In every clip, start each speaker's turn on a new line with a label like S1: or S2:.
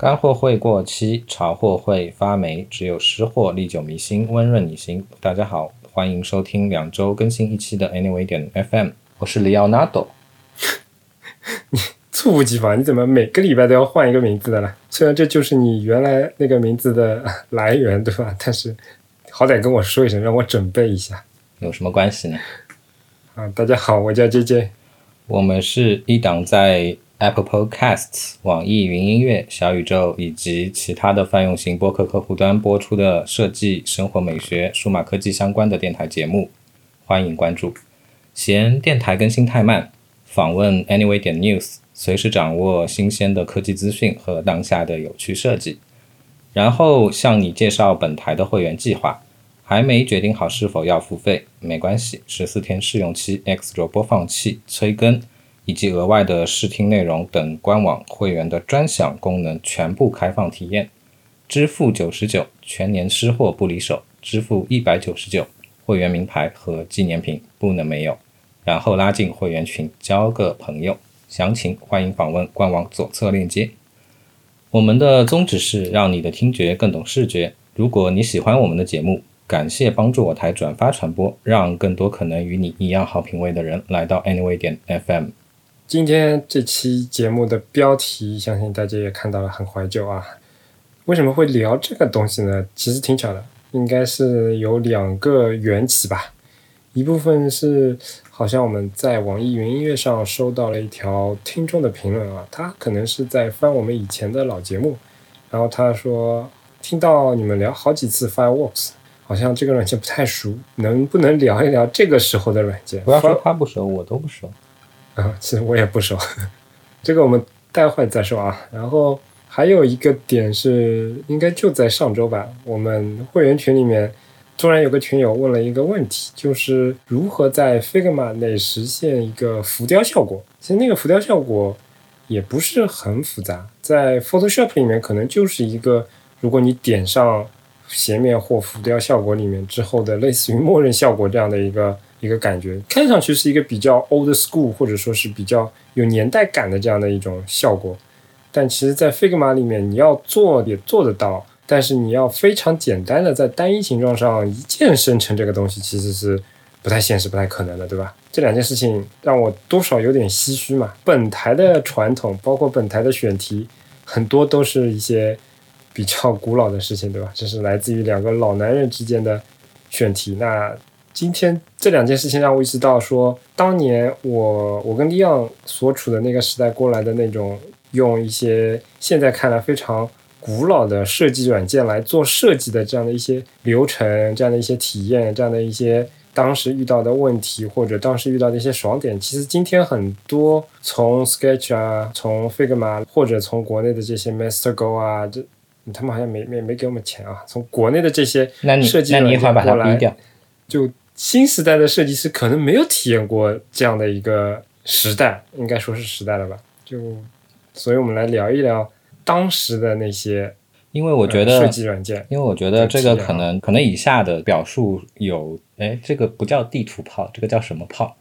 S1: 干货会过期，潮货会发霉，只有湿货历久弥新，温润你心。大家好，欢迎收听两周更新一期的 Anyway 点 FM，我是 Leonardo。
S2: 你猝不及防，你怎么每个礼拜都要换一个名字的呢？虽然这就是你原来那个名字的 来源，对吧？但是好歹跟我说一声，让我准备一下。
S1: 有什么关系呢？
S2: 啊，大家好，我叫 J J，
S1: 我们是一档在 Apple Podcasts、网易云音乐、小宇宙以及其他的泛用型播客客户端播出的设计、生活美学、数码科技相关的电台节目，欢迎关注。嫌电台更新太慢，访问 Anyway 点 News，随时掌握新鲜的科技资讯和当下的有趣设计。然后向你介绍本台的会员计划。还没决定好是否要付费，没关系，十四天试用期、X 轴播放器、催更以及额外的试听内容等官网会员的专享功能全部开放体验。支付九十九，全年吃货不离手；支付一百九十九，会员名牌和纪念品不能没有。然后拉进会员群，交个朋友。详情欢迎访问官网左侧链接。我们的宗旨是让你的听觉更懂视觉。如果你喜欢我们的节目，感谢帮助我台转发传播，让更多可能与你一样好品味的人来到 Anyway 点 FM。
S2: 今天这期节目的标题，相信大家也看到了，很怀旧啊。为什么会聊这个东西呢？其实挺巧的，应该是有两个缘起吧。一部分是好像我们在网易云音乐上收到了一条听众的评论啊，他可能是在翻我们以前的老节目，然后他说听到你们聊好几次 Fireworks。好像这个软件不太熟，能不能聊一聊这个时候的软件？
S1: 不要说他不熟，我都不熟。
S2: 啊，其实我也不熟，这个我们待会再说啊。然后还有一个点是，应该就在上周吧，我们会员群里面突然有个群友问了一个问题，就是如何在 Figma 内实现一个浮雕效果。其实那个浮雕效果也不是很复杂，在 Photoshop 里面可能就是一个，如果你点上。斜面或浮雕效果里面之后的类似于默认效果这样的一个一个感觉，看上去是一个比较 old school 或者说是比较有年代感的这样的一种效果，但其实，在 Figma 里面你要做也做得到，但是你要非常简单的在单一形状上一键生成这个东西，其实是不太现实、不太可能的，对吧？这两件事情让我多少有点唏嘘嘛。本台的传统，包括本台的选题，很多都是一些。比较古老的事情，对吧？这是来自于两个老男人之间的选题。那今天这两件事情让我意识到，说当年我我跟利昂所处的那个时代过来的那种，用一些现在看来非常古老的设计软件来做设计的这样的一些流程、这样的一些体验、这样的一些当时遇到的问题或者当时遇到的一些爽点，其实今天很多从 Sketch 啊、从 Figma 或者从国内的这些 MasterGo 啊这。他们好像没没没给我们钱啊！从国内的这些设计软件过来，就新时代的设计师可能没有体验过这样的一个时代，应该说是时代了吧？就，所以我们来聊一聊当时的那些，
S1: 因为我觉得
S2: 设计软件，
S1: 因为我觉得这个可能可能以下的表述有，哎，这个不叫地图炮，这个叫什么炮？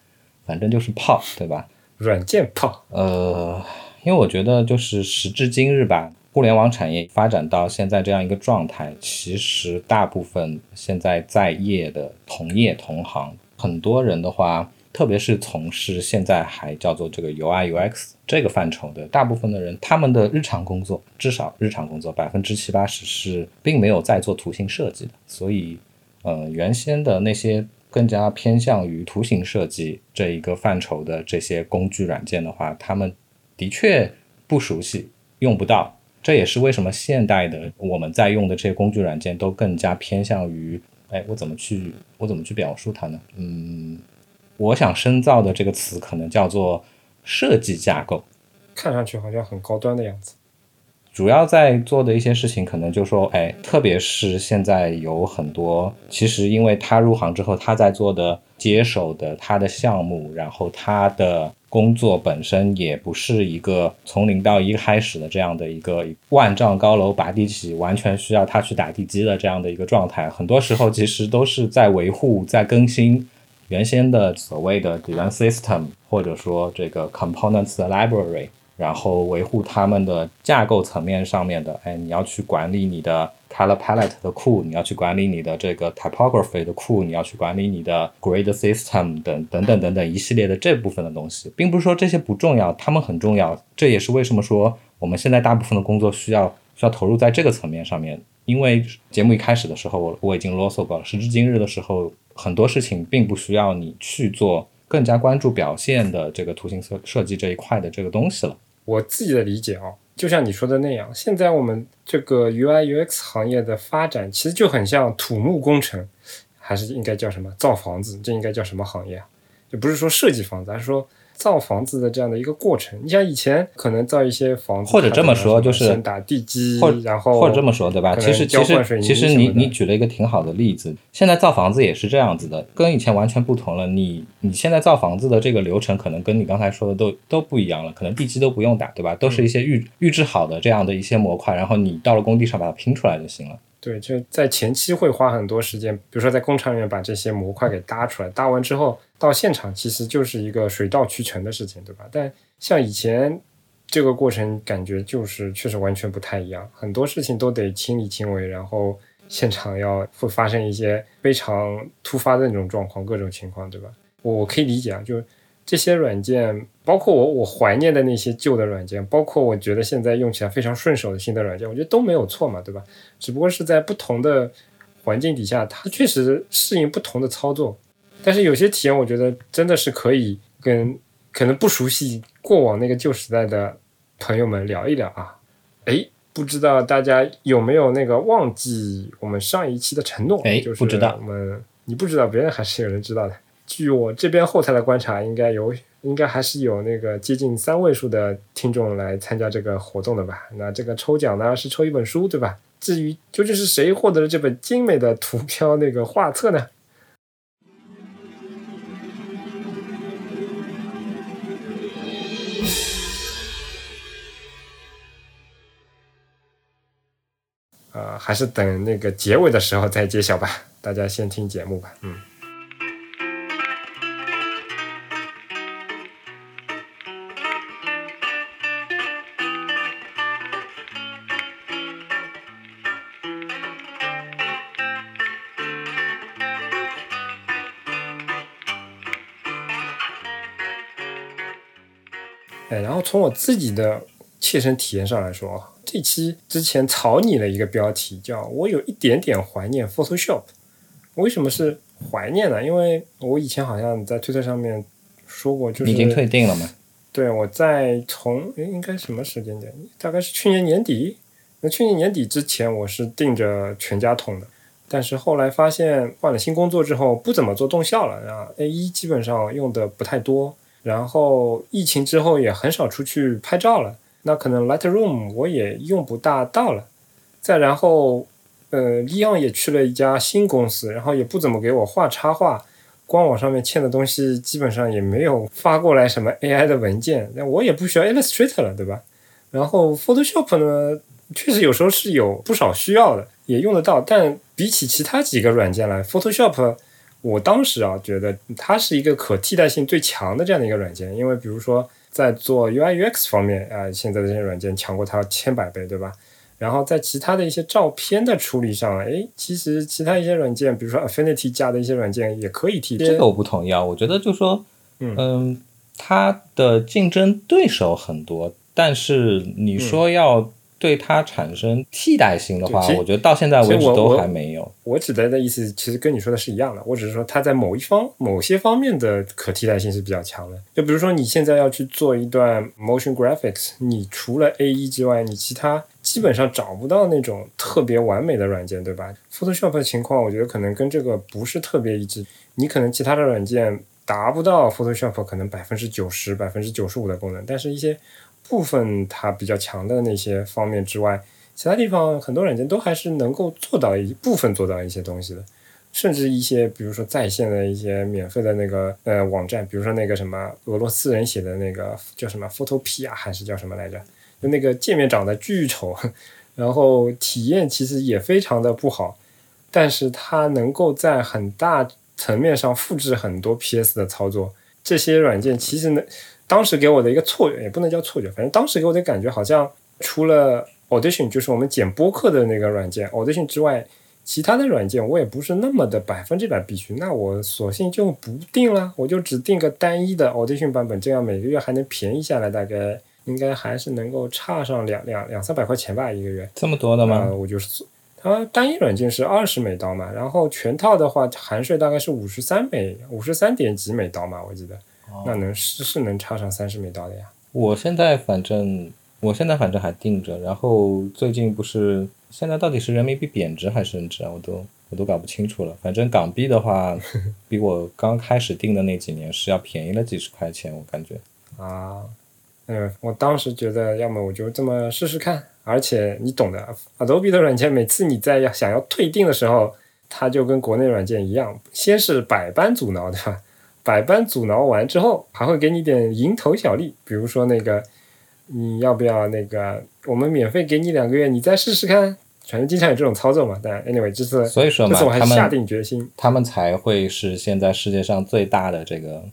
S1: 反正就是炮，对吧？
S2: 软件炮。
S1: 呃，因为我觉得就是时至今日吧。互联网产业发展到现在这样一个状态，其实大部分现在在业的同业同行，很多人的话，特别是从事现在还叫做这个 UI UX 这个范畴的，大部分的人，他们的日常工作，至少日常工作百分之七八十是并没有在做图形设计的。所以，呃，原先的那些更加偏向于图形设计这一个范畴的这些工具软件的话，他们的确不熟悉，用不到。这也是为什么现代的我们在用的这些工具软件都更加偏向于，哎，我怎么去我怎么去表述它呢？嗯，我想深造的这个词可能叫做设计架构，
S2: 看上去好像很高端的样子。
S1: 主要在做的一些事情，可能就说，哎，特别是现在有很多，其实因为他入行之后，他在做的接手的他的项目，然后他的。工作本身也不是一个从零到一开始的这样的一个万丈高楼拔地起，完全需要他去打地基的这样的一个状态。很多时候其实都是在维护、在更新原先的所谓的 design system，或者说这个 components library，然后维护他们的架构层面上面的，哎，你要去管理你的 color palette 的库，你要去管理你的这个 typography 的库，你要去管理你的 grid system 等等等等等一系列的这部分的东西，并不是说这些不重要，他们很重要。这也是为什么说我们现在大部分的工作需要需要投入在这个层面上面。因为节目一开始的时候，我我已经啰嗦过了。时至今日的时候，很多事情并不需要你去做更加关注表现的这个图形设设计这一块的这个东西了。
S2: 我自己的理解啊，就像你说的那样，现在我们这个 UI UX 行业的发展，其实就很像土木工程，还是应该叫什么造房子？这应该叫什么行业？就不是说设计房子，而是说。造房子的这样的一个过程，你像以前可能造一些房子，
S1: 或者这么说就是
S2: 先打地基，然
S1: 后或者这么说对吧？其实其实其实你你举了一个挺好的例子，现在造房子也是这样子的，跟以前完全不同了。你你现在造房子的这个流程，可能跟你刚才说的都都不一样了，可能地基都不用打，对吧？都是一些预预制好的这样的一些模块，然后你到了工地上把它拼出来就行了。
S2: 对，就在前期会花很多时间，比如说在工厂里面把这些模块给搭出来，搭完之后到现场其实就是一个水到渠成的事情，对吧？但像以前这个过程感觉就是确实完全不太一样，很多事情都得亲力亲为，然后现场要会发生一些非常突发的那种状况，各种情况，对吧？我可以理解啊，就。这些软件，包括我我怀念的那些旧的软件，包括我觉得现在用起来非常顺手的新的软件，我觉得都没有错嘛，对吧？只不过是在不同的环境底下，它确实适应不同的操作。但是有些体验，我觉得真的是可以跟可能不熟悉过往那个旧时代的朋友们聊一聊啊。诶，不知道大家有没有那个忘记我们上一期的承诺？
S1: 哎，
S2: 不
S1: 知道
S2: 我们你不知道，别人还是有人知道的。据我这边后台的观察，应该有，应该还是有那个接近三位数的听众来参加这个活动的吧？那这个抽奖呢是抽一本书，对吧？至于究竟是谁获得了这本精美的图标那个画册呢？呃，还是等那个结尾的时候再揭晓吧。大家先听节目吧，嗯。从我自己的切身体验上来说啊，这期之前草拟了一个标题，叫我有一点点怀念 Photoshop。为什么是怀念呢？因为我以前好像在推特上面说过，就是
S1: 已经退订了嘛？
S2: 对，我在从应该什么时间点？大概是去年年底。那去年年底之前，我是订着全家桶的，但是后来发现换了新工作之后，不怎么做动效了啊，A 一基本上用的不太多。然后疫情之后也很少出去拍照了，那可能 Lightroom 我也用不大到了。再然后，呃，利昂也去了一家新公司，然后也不怎么给我画插画，官网上面欠的东西基本上也没有发过来什么 AI 的文件，那我也不需要 Illustrator 了，对吧？然后 Photoshop 呢，确实有时候是有不少需要的，也用得到，但比起其他几个软件来，Photoshop。我当时啊，觉得它是一个可替代性最强的这样的一个软件，因为比如说在做 UI UX 方面啊，现在的这些软件强过它千百倍，对吧？然后在其他的一些照片的处理上，哎，其实其他一些软件，比如说 Affinity 加的一些软件也可以替代。
S1: 这个我不同意啊，我觉得就说，嗯，它的竞争对手很多，但是你说要。对它产生替代性的话，我觉得到现在为止都还没有。
S2: 我指的的意思其实跟你说的是一样的，我只是说它在某一方、某些方面的可替代性是比较强的。就比如说你现在要去做一段 motion graphics，你除了 A E 之外，你其他基本上找不到那种特别完美的软件，对吧？Photoshop 的情况，我觉得可能跟这个不是特别一致。你可能其他的软件达不到 Photoshop 可能百分之九十、百分之九十五的功能，但是一些。部分它比较强的那些方面之外，其他地方很多软件都还是能够做到一部分做到一些东西的，甚至一些比如说在线的一些免费的那个呃网站，比如说那个什么俄罗斯人写的那个叫什么 Photopea 还是叫什么来着，就那个界面长得巨丑，然后体验其实也非常的不好，但是它能够在很大层面上复制很多 PS 的操作。这些软件其实呢，当时给我的一个错觉，也不能叫错觉，反正当时给我的感觉好像除了 Audition 就是我们剪播客的那个软件 Audition 之外，其他的软件我也不是那么的百分之百必须。那我索性就不定了，我就只定个单一的 Audition 版本，这样每个月还能便宜下来，大概应该还是能够差上两两两三百块钱吧，一个月。
S1: 这么多的吗？
S2: 呃，我就是它单一软件是二十美刀嘛，然后全套的话含税大概是五十三美五十三点几美刀嘛，我记得，那能是是能差上三十美刀的呀。
S1: 我现在反正我现在反正还定着，然后最近不是现在到底是人民币贬值还是升值啊？我都我都搞不清楚了。反正港币的话，比我刚开始定的那几年是要便宜了几十块钱，我感觉。
S2: 啊，嗯，我当时觉得，要么我就这么试试看，而且你懂的，Adobe 的软件每次你在要想要退订的时候，它就跟国内软件一样，先是百般阻挠，对吧？百般阻挠完之后，还会给你点蝇头小利，比如说那个你要不要那个，我们免费给你两个月，你再试试看。反正经常有这种操作嘛。但 anyway，这次
S1: 所以说嘛，
S2: 这次我还
S1: 他们
S2: 下定决心，
S1: 他们才会是现在世界上最大的这个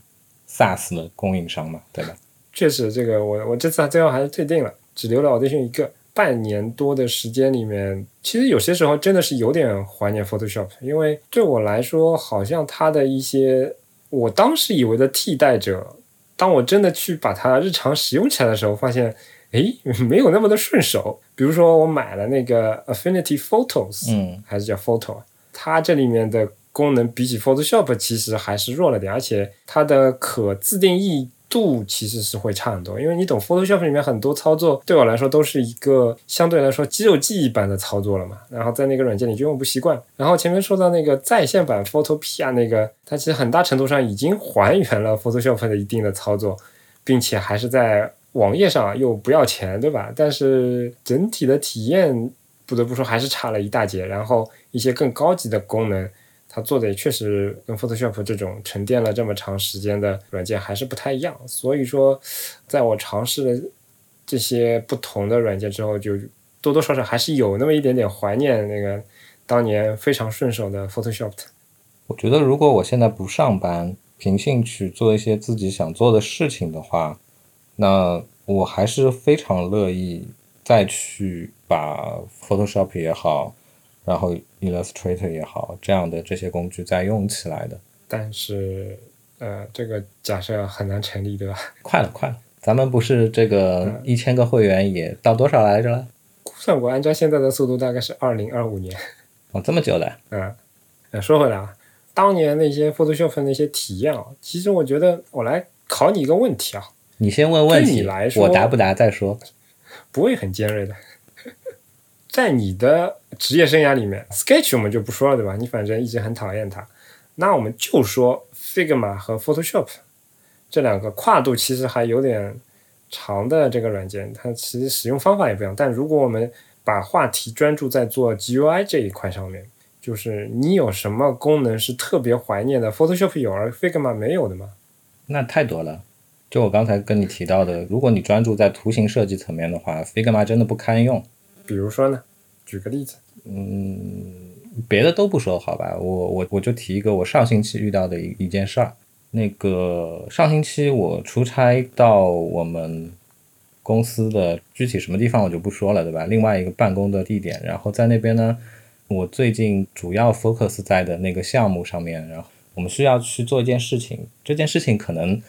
S1: SaaS 的供应商嘛，对吧？
S2: 确实，这个我我这次最后还是退订了，只留了 Audition 一个。半年多的时间里面，其实有些时候真的是有点怀念 Photoshop，因为对我来说，好像它的一些我当时以为的替代者，当我真的去把它日常使用起来的时候，发现，诶，没有那么的顺手。比如说，我买了那个 Affinity Photos，
S1: 嗯，
S2: 还是叫 Photo，它这里面的功能比起 Photoshop 其实还是弱了点，而且它的可自定义度其实是会差很多。因为你懂 Photoshop 里面很多操作，对我来说都是一个相对来说肌肉记忆般的操作了嘛。然后在那个软件里就用不习惯。然后前面说到那个在线版 Photopea 那个，它其实很大程度上已经还原了 Photoshop 的一定的操作，并且还是在网页上又不要钱，对吧？但是整体的体验不得不说还是差了一大截。然后一些更高级的功能，它做的也确实跟 Photoshop 这种沉淀了这么长时间的软件还是不太一样。所以说，在我尝试了这些不同的软件之后，就多多少少还是有那么一点点怀念那个当年非常顺手的 Photoshop。
S1: 我觉得如果我现在不上班，凭兴趣做一些自己想做的事情的话，那我还是非常乐意再去把 Photoshop 也好，然后 Illustrator 也好，这样的这些工具再用起来的。
S2: 但是，呃，这个假设很难成立，对吧？
S1: 快了，快了，咱们不是这个一千个会员也到多少来着了？
S2: 估算我，按照现在的速度，大概是二零二五年。
S1: 哦，这么久了。
S2: 嗯，呃说回来啊，当年那些 Photoshop 那些体验啊，其实我觉得，我来考你一个问题啊，
S1: 你先问问题，
S2: 你来说
S1: 我答不答再说。
S2: 不会很尖锐的。在你的职业生涯里面，Sketch 我们就不说了，对吧？你反正一直很讨厌它，那我们就说 Figma 和 Photoshop 这两个跨度其实还有点长的这个软件，它其实使用方法也不一样。但如果我们把话题专注在做 GUI 这一块上面，就是你有什么功能是特别怀念的，Photoshop 有而 Figma 没有的吗？
S1: 那太多了。就我刚才跟你提到的，如果你专注在图形设计层面的话，Figma 真的不堪用。
S2: 比如说呢？举个例子。
S1: 嗯别的都不说，好吧，我我我就提一个我上星期遇到的一一件事儿。那个上星期我出差到我们公司的具体什么地方我就不说了，对吧？另外一个办公的地点，然后在那边呢，我最近主要 focus 在的那个项目上面，然后我们需要去做一件事情，这件事情可能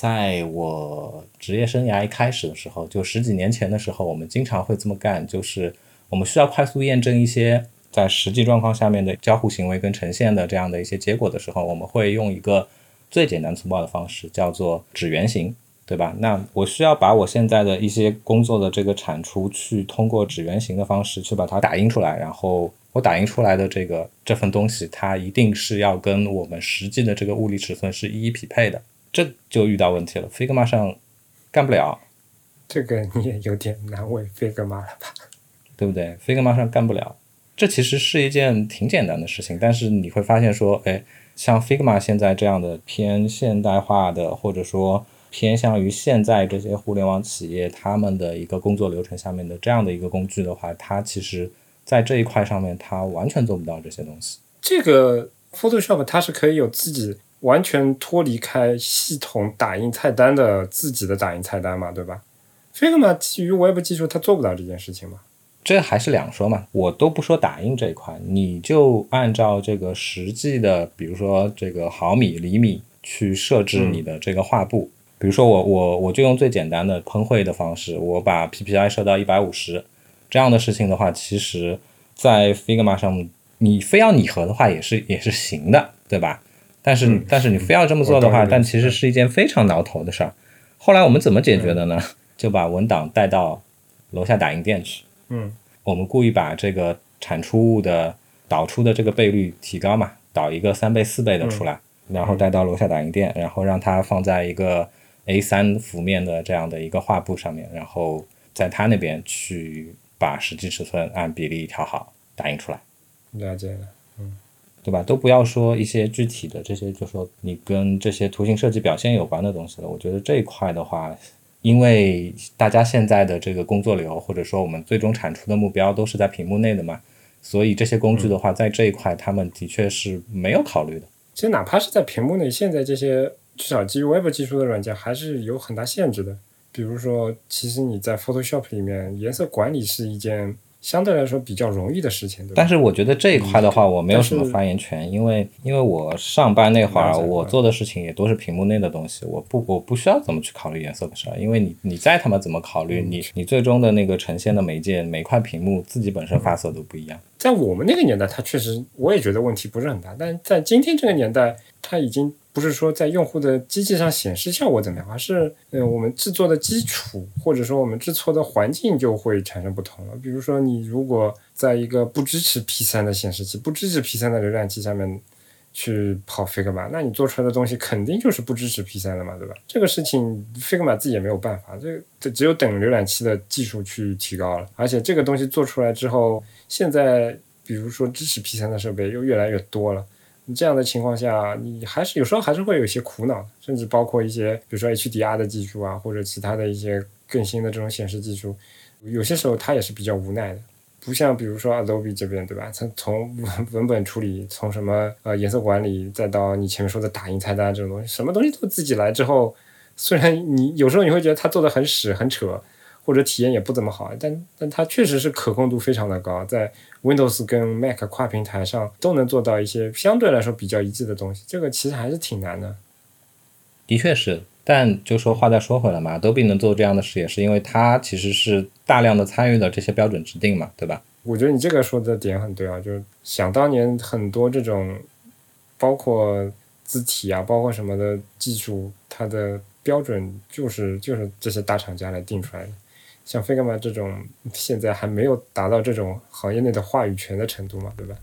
S1: 在我职业生涯一开始的时候，就十几年前的时候，我们经常会这么干，就是我们需要快速验证一些在实际状况下面的交互行为跟呈现的这样的一些结果的时候，我们会用一个最简单粗暴的方式，叫做指原型，对吧？那我需要把我现在的一些工作的这个产出，去通过指原型的方式去把它打印出来，然后我打印出来的这个这份东西，它一定是要跟我们实际的这个物理尺寸是一一匹配的，这就遇到问题了，Figma 上干不了。
S2: 这个你也有点难为 Figma 了吧？
S1: 对不对？Figma 上干不了，这其实是一件挺简单的事情，但是你会发现说，哎，像 Figma 现在这样的偏现代化的，或者说偏向于现在这些互联网企业他们的一个工作流程下面的这样的一个工具的话，它其实在这一块上面它完全做不到这些东西。
S2: 这个 Photoshop 它是可以有自己完全脱离开系统打印菜单的自己的打印菜单嘛，对吧？Figma 基于 Web 技术，它做不到这件事情嘛？
S1: 这还是两说嘛。我都不说打印这一块，你就按照这个实际的，比如说这个毫米、厘米去设置你的这个画布。比如说我我我就用最简单的喷绘的方式，我把 PPI 设到一百五十，这样的事情的话，其实在 Figma 上，你非要拟合的话也是也是行的，对吧？但是但是你非要这么做的话，但其实是一件非常挠头的事儿。后来我们怎么解决的呢？就把文档带到楼下打印店去。
S2: 嗯，
S1: 我们故意把这个产出物的导出的这个倍率提高嘛，导一个三倍四倍的出来，然后带到楼下打印店，然后让它放在一个。A 三幅面的这样的一个画布上面，然后在他那边去把实际尺寸按比例调好，打印出来。
S2: 了解了，嗯，
S1: 对吧？都不要说一些具体的这些，就说你跟这些图形设计表现有关的东西了。我觉得这一块的话，因为大家现在的这个工作流，或者说我们最终产出的目标都是在屏幕内的嘛，所以这些工具的话，在这一块他们的确是没有考虑的。
S2: 其实哪怕是在屏幕内，现在这些。至少基于 Web 技术的软件还是有很大限制的。比如说，其实你在 Photoshop 里面颜色管理是一件相对来说比较容易的事情，对？
S1: 但是我觉得这一块的话，我没有什么发言权，因为因为我上班那会儿，我做的事情也都是屏幕内的东西，我不我不需要怎么去考虑颜色的事儿，因为你你再他妈怎么考虑，你你最终的那个呈现的媒介每块屏幕自己本身发色都不一样。
S2: 在我们那个年代，它确实我也觉得问题不是很大，但在今天这个年代，它已经。不是说在用户的机器上显示效果怎么样，而是呃，我们制作的基础或者说我们制作的环境就会产生不同了。比如说，你如果在一个不支持 P 三的显示器、不支持 P 三的浏览器下面去跑 Figma，那你做出来的东西肯定就是不支持 P 三的嘛，对吧？这个事情 Figma 自己也没有办法，这这只有等浏览器的技术去提高了。而且这个东西做出来之后，现在比如说支持 P 三的设备又越来越多了。你这样的情况下，你还是有时候还是会有些苦恼，甚至包括一些，比如说 HDR 的技术啊，或者其他的一些更新的这种显示技术，有些时候它也是比较无奈的。不像比如说 Adobe 这边，对吧？从从文本处理，从什么呃颜色管理，再到你前面说的打印菜单这种东西，什么东西都自己来之后，虽然你有时候你会觉得它做的很屎很扯。或者体验也不怎么好，但但它确实是可控度非常的高，在 Windows 跟 Mac 跨平台上都能做到一些相对来说比较一致的东西，这个其实还是挺难的。
S1: 的确是，但就说话再说回来嘛，Adobe 能做这样的事，也是因为它其实是大量的参与了这些标准制定嘛，对吧？
S2: 我觉得你这个说的点很对啊，就是想当年很多这种包括字体啊，包括什么的技术，它的标准就是就是这些大厂家来定出来的。像 Figma 这种，现在还没有达到这种行业内的话语权的程度嘛，对吧？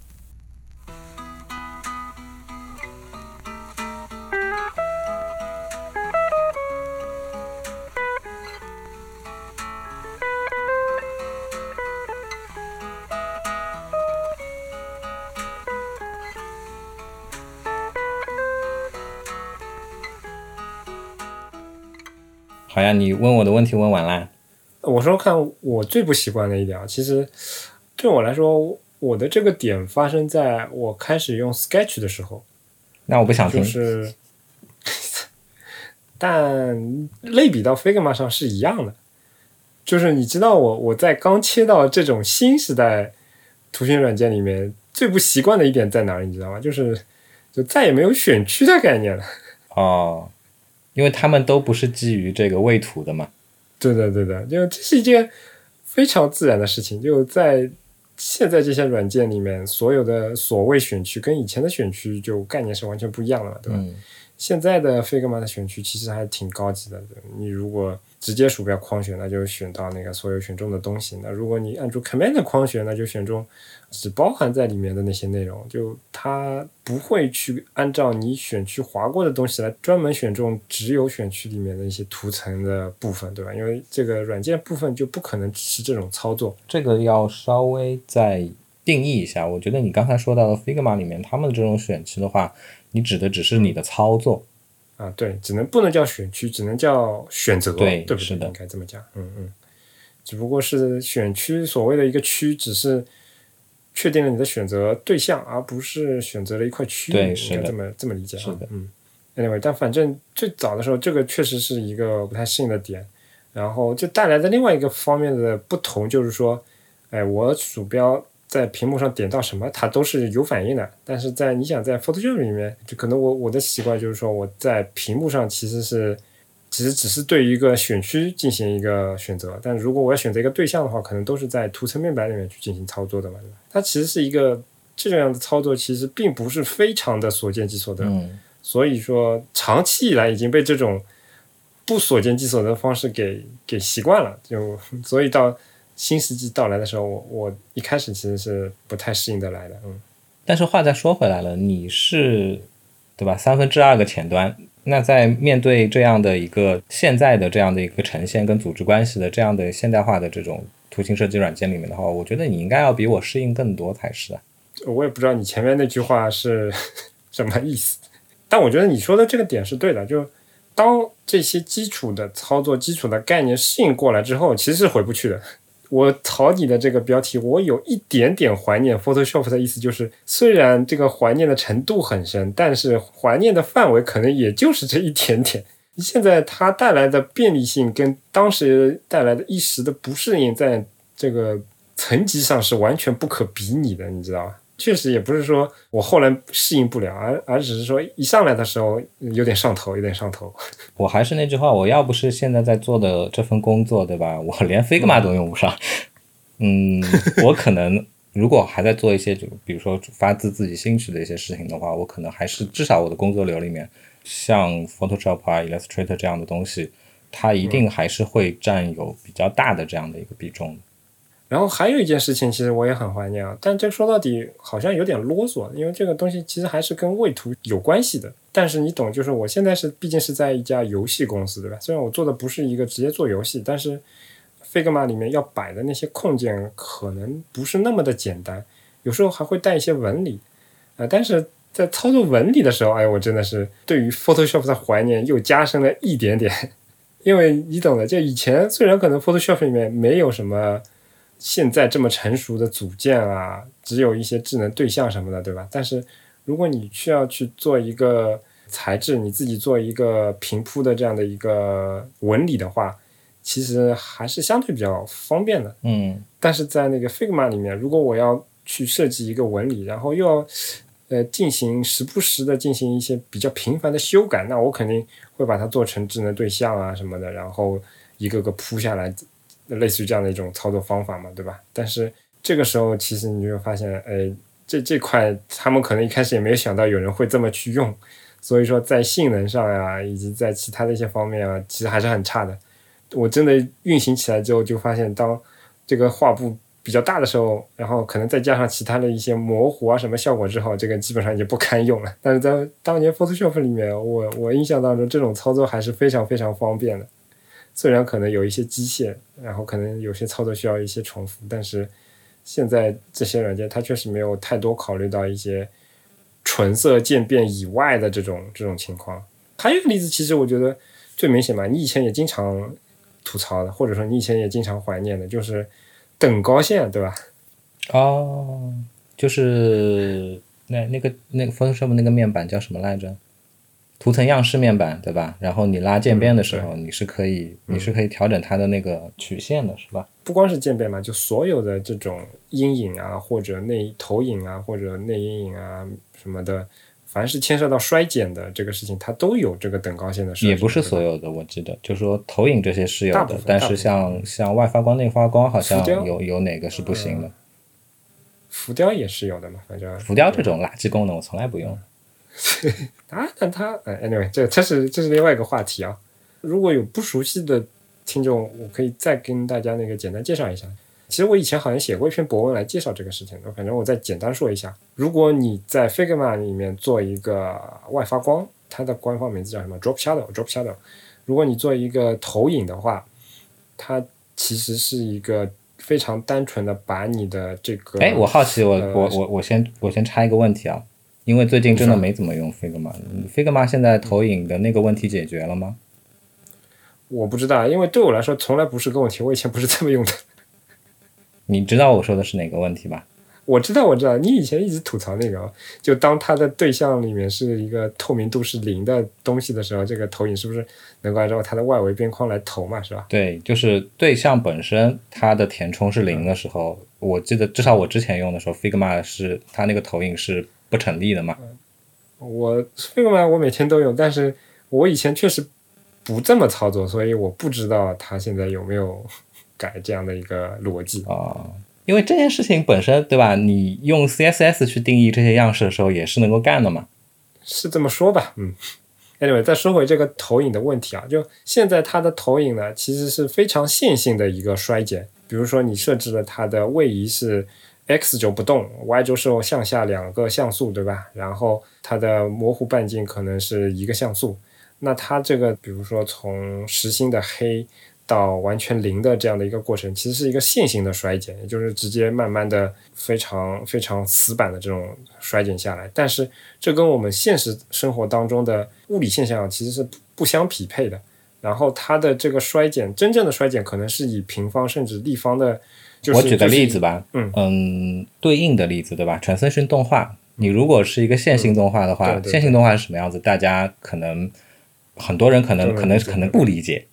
S1: 好呀，你问我的问题问完啦。
S2: 我说看我最不习惯的一点啊，其实对我来说，我的这个点发生在我开始用 Sketch 的时候。
S1: 那我不想听。
S2: 就是，但类比到 Figma 上是一样的。就是你知道我我在刚切到这种新时代图形软件里面最不习惯的一点在哪儿？你知道吗？就是就再也没有选区的概念了。
S1: 哦，因为他们都不是基于这个位图的嘛。
S2: 对的，对的，就这是一件非常自然的事情。就在现在这些软件里面，所有的所谓选区跟以前的选区就概念是完全不一样的，对吧？现在的 Figma 的选区其实还挺高级的。你如果直接鼠标框选，那就选到那个所有选中的东西；那如果你按住 Command 框选，那就选中。只包含在里面的那些内容，就它不会去按照你选区划过的东西来专门选中只有选区里面的一些图层的部分，对吧？因为这个软件部分就不可能支持这种操作。
S1: 这个要稍微再定义一下。我觉得你刚才说到的 Figma 里面，他们这种选区的话，你指的只是你的操作
S2: 啊？对，只能不能叫选区，只能叫选择，
S1: 对，
S2: 对不
S1: 对？
S2: 应该这么讲。嗯嗯，只不过是选区所谓的一个区，只是。确定了你的选择对象，而不是选择了一块区域，应该这么这么理解。
S1: 啊，
S2: 嗯，Anyway，但反正最早的时候，这个确实是一个不太适应的点。然后就带来的另外一个方面的不同，就是说，哎，我鼠标在屏幕上点到什么，它都是有反应的。但是在你想在 Photoshop 里面，就可能我我的习惯就是说，我在屏幕上其实是其实只是对于一个选区进行一个选择。但如果我要选择一个对象的话，可能都是在图层面板里面去进行操作的嘛。它其实是一个这样的操作，其实并不是非常的所见即所得。
S1: 嗯，
S2: 所以说长期以来已经被这种。不所见即所得的方式给给习惯了，就所以到新世纪到来的时候，我我一开始其实是不太适应得来的，嗯。
S1: 但是话再说回来了，你是对吧？三分之二个前端，那在面对这样的一个现在的这样的一个呈现跟组织关系的这样的现代化的这种图形设计软件里面的话，我觉得你应该要比我适应更多才是。
S2: 我也不知道你前面那句话是什么意思，但我觉得你说的这个点是对的，就。当这些基础的操作、基础的概念适应过来之后，其实是回不去的。我草拟的这个标题，我有一点点怀念 Photoshop 的意思，就是虽然这个怀念的程度很深，但是怀念的范围可能也就是这一点点。现在它带来的便利性跟当时带来的一时的不适应，在这个层级上是完全不可比拟的，你知道吧？确实也不是说我后来适应不了，而而只是说一上来的时候有点上头，有点上头。
S1: 我还是那句话，我要不是现在在做的这份工作，对吧？我连 Figma 都用不上。嗯，我可能如果还在做一些，就比如说发自自己兴趣的一些事情的话，我可能还是至少我的工作流里面，像 Photoshop 啊、Illustrator 这样的东西，它一定还是会占有比较大的这样的一个比重。
S2: 然后还有一件事情，其实我也很怀念啊，但这说到底好像有点啰嗦，因为这个东西其实还是跟位图有关系的。但是你懂，就是我现在是毕竟是在一家游戏公司，对吧？虽然我做的不是一个直接做游戏，但是 Figma 里面要摆的那些控件可能不是那么的简单，有时候还会带一些纹理啊。但是在操作纹理的时候，哎，我真的是对于 Photoshop 的怀念又加深了一点点，因为你懂的，就以前虽然可能 Photoshop 里面没有什么。现在这么成熟的组件啊，只有一些智能对象什么的，对吧？但是如果你需要去做一个材质，你自己做一个平铺的这样的一个纹理的话，其实还是相对比较方便的。
S1: 嗯。
S2: 但是在那个 Figma 里面，如果我要去设计一个纹理，然后又要呃进行时不时的进行一些比较频繁的修改，那我肯定会把它做成智能对象啊什么的，然后一个个铺下来。类似于这样的一种操作方法嘛，对吧？但是这个时候，其实你就会发现，哎，这这块他们可能一开始也没有想到有人会这么去用，所以说在性能上呀，以及在其他的一些方面啊，其实还是很差的。我真的运行起来之后，就发现当这个画布比较大的时候，然后可能再加上其他的一些模糊啊什么效果之后，这个基本上也不堪用了。但是在当年 Photoshop 里面，我我印象当中，这种操作还是非常非常方便的。虽然可能有一些机械，然后可能有些操作需要一些重复，但是现在这些软件它确实没有太多考虑到一些纯色渐变以外的这种这种情况。还有一个例子，其实我觉得最明显嘛，你以前也经常吐槽的，或者说你以前也经常怀念的，就是等高线，对吧？
S1: 哦，就是那那个那个 Photoshop 那个面板叫什么来着？图层样式面板，对吧？然后你拉渐变的时候，你是可以，你是可以调整它的那个曲线的，是吧？
S2: 不光是渐变嘛，就所有的这种阴影啊，或者内投影啊，或者内阴影啊什么的，凡是牵涉到衰减的这个事情，它都有这个等高线的设计。
S1: 也不是所有的，我记得，就是说投影这些是有的，但是像像外发光、内发光，好像有有哪个是不行的？
S2: 浮雕也是有的嘛，反正
S1: 浮雕这种垃圾功能我从来不用。
S2: 啊，但他呃，anyway，这这是这是另外一个话题啊。如果有不熟悉的听众，我可以再跟大家那个简单介绍一下。其实我以前好像写过一篇博文来介绍这个事情的，反正我再简单说一下。如果你在 Figma 里面做一个外发光，它的官方名字叫什么？Drop Shadow，Drop Shadow。如果你做一个投影的话，它其实是一个非常单纯的把你的这个……
S1: 哎，我好奇，我我我我先我先插一个问题啊。因为最近真的没怎么用 Figma，Figma 现在投影的那个问题解决了吗？
S2: 我不知道，因为对我来说从来不是个问题，我以前不是这么用的。
S1: 你知道我说的是哪个问题吧？
S2: 我知道，我知道，你以前一直吐槽那个，就当它的对象里面是一个透明度是零的东西的时候，这个投影是不是能够按照它的外围边框来投嘛？是吧？
S1: 对，就是对象本身它的填充是零的时候，我记得至少我之前用的时候，Figma 是它那个投影是不成立的嘛。
S2: 我 Figma 我每天都用，但是我以前确实不这么操作，所以我不知道它现在有没有改这样的一个逻辑
S1: 啊。因为这件事情本身，对吧？你用 CSS 去定义这些样式的时候，也是能够干的嘛。
S2: 是这么说吧，嗯。Anyway，再说回这个投影的问题啊，就现在它的投影呢，其实是非常线性的一个衰减。比如说，你设置了它的位移是 x 轴不动，y 轴是向下两个像素，对吧？然后它的模糊半径可能是一个像素。那它这个，比如说从实心的黑。到完全零的这样的一个过程，其实是一个线性的衰减，也就是直接慢慢的非常非常死板的这种衰减下来。但是这跟我们现实生活当中的物理现象其实是不相匹配的。然后它的这个衰减，真正的衰减可能是以平方甚至立方的。
S1: 我举个例子吧，嗯嗯，对应的例子对吧？传送性动画，你如果是一个线性动画的话，线性动画是什么样子？大家可能很多人可能可能可能不理解。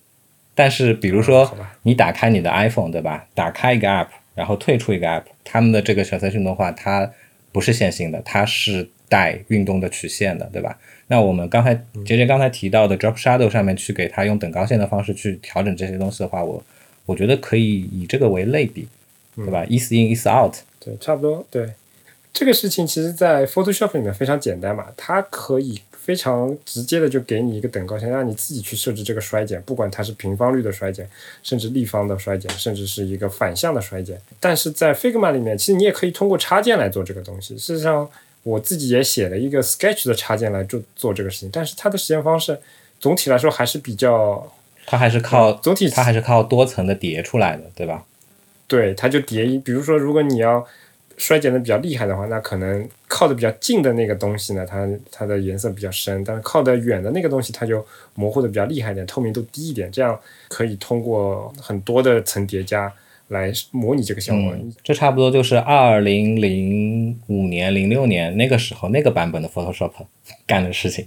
S1: 但是，比如说，你打开你的 iPhone，对吧？打开一个 App，然后退出一个 App，他们的这个选择性动画，它不是线性的，它是带运动的曲线的，对吧？那我们刚才杰杰刚才提到的 Drop Shadow 上面去给它用等高线的方式去调整这些东西的话，我我觉得可以以这个为类比，对吧？Is in is out，
S2: 对，差不多。对，这个事情其实在 Photoshop 里面非常简单嘛，它可以。非常直接的就给你一个等高线，让你自己去设置这个衰减，不管它是平方率的衰减，甚至立方的衰减，甚至是一个反向的衰减。但是在 Figma 里面，其实你也可以通过插件来做这个东西。事实上，我自己也写了一个 Sketch 的插件来做做这个事情，但是它的实现方式总体来说还是比较，
S1: 它还是靠
S2: 总体
S1: 它还是靠多层的叠出来的，对吧？
S2: 对，它就叠一，比如说如果你要。衰减的比较厉害的话，那可能靠的比较近的那个东西呢，它它的颜色比较深；但是靠得远的那个东西，它就模糊的比较厉害一点，透明度低一点。这样可以通过很多的层叠加来模拟这个效果。
S1: 这差不多就是二零零五年、零六年那个时候那个版本的 Photoshop 干的事情。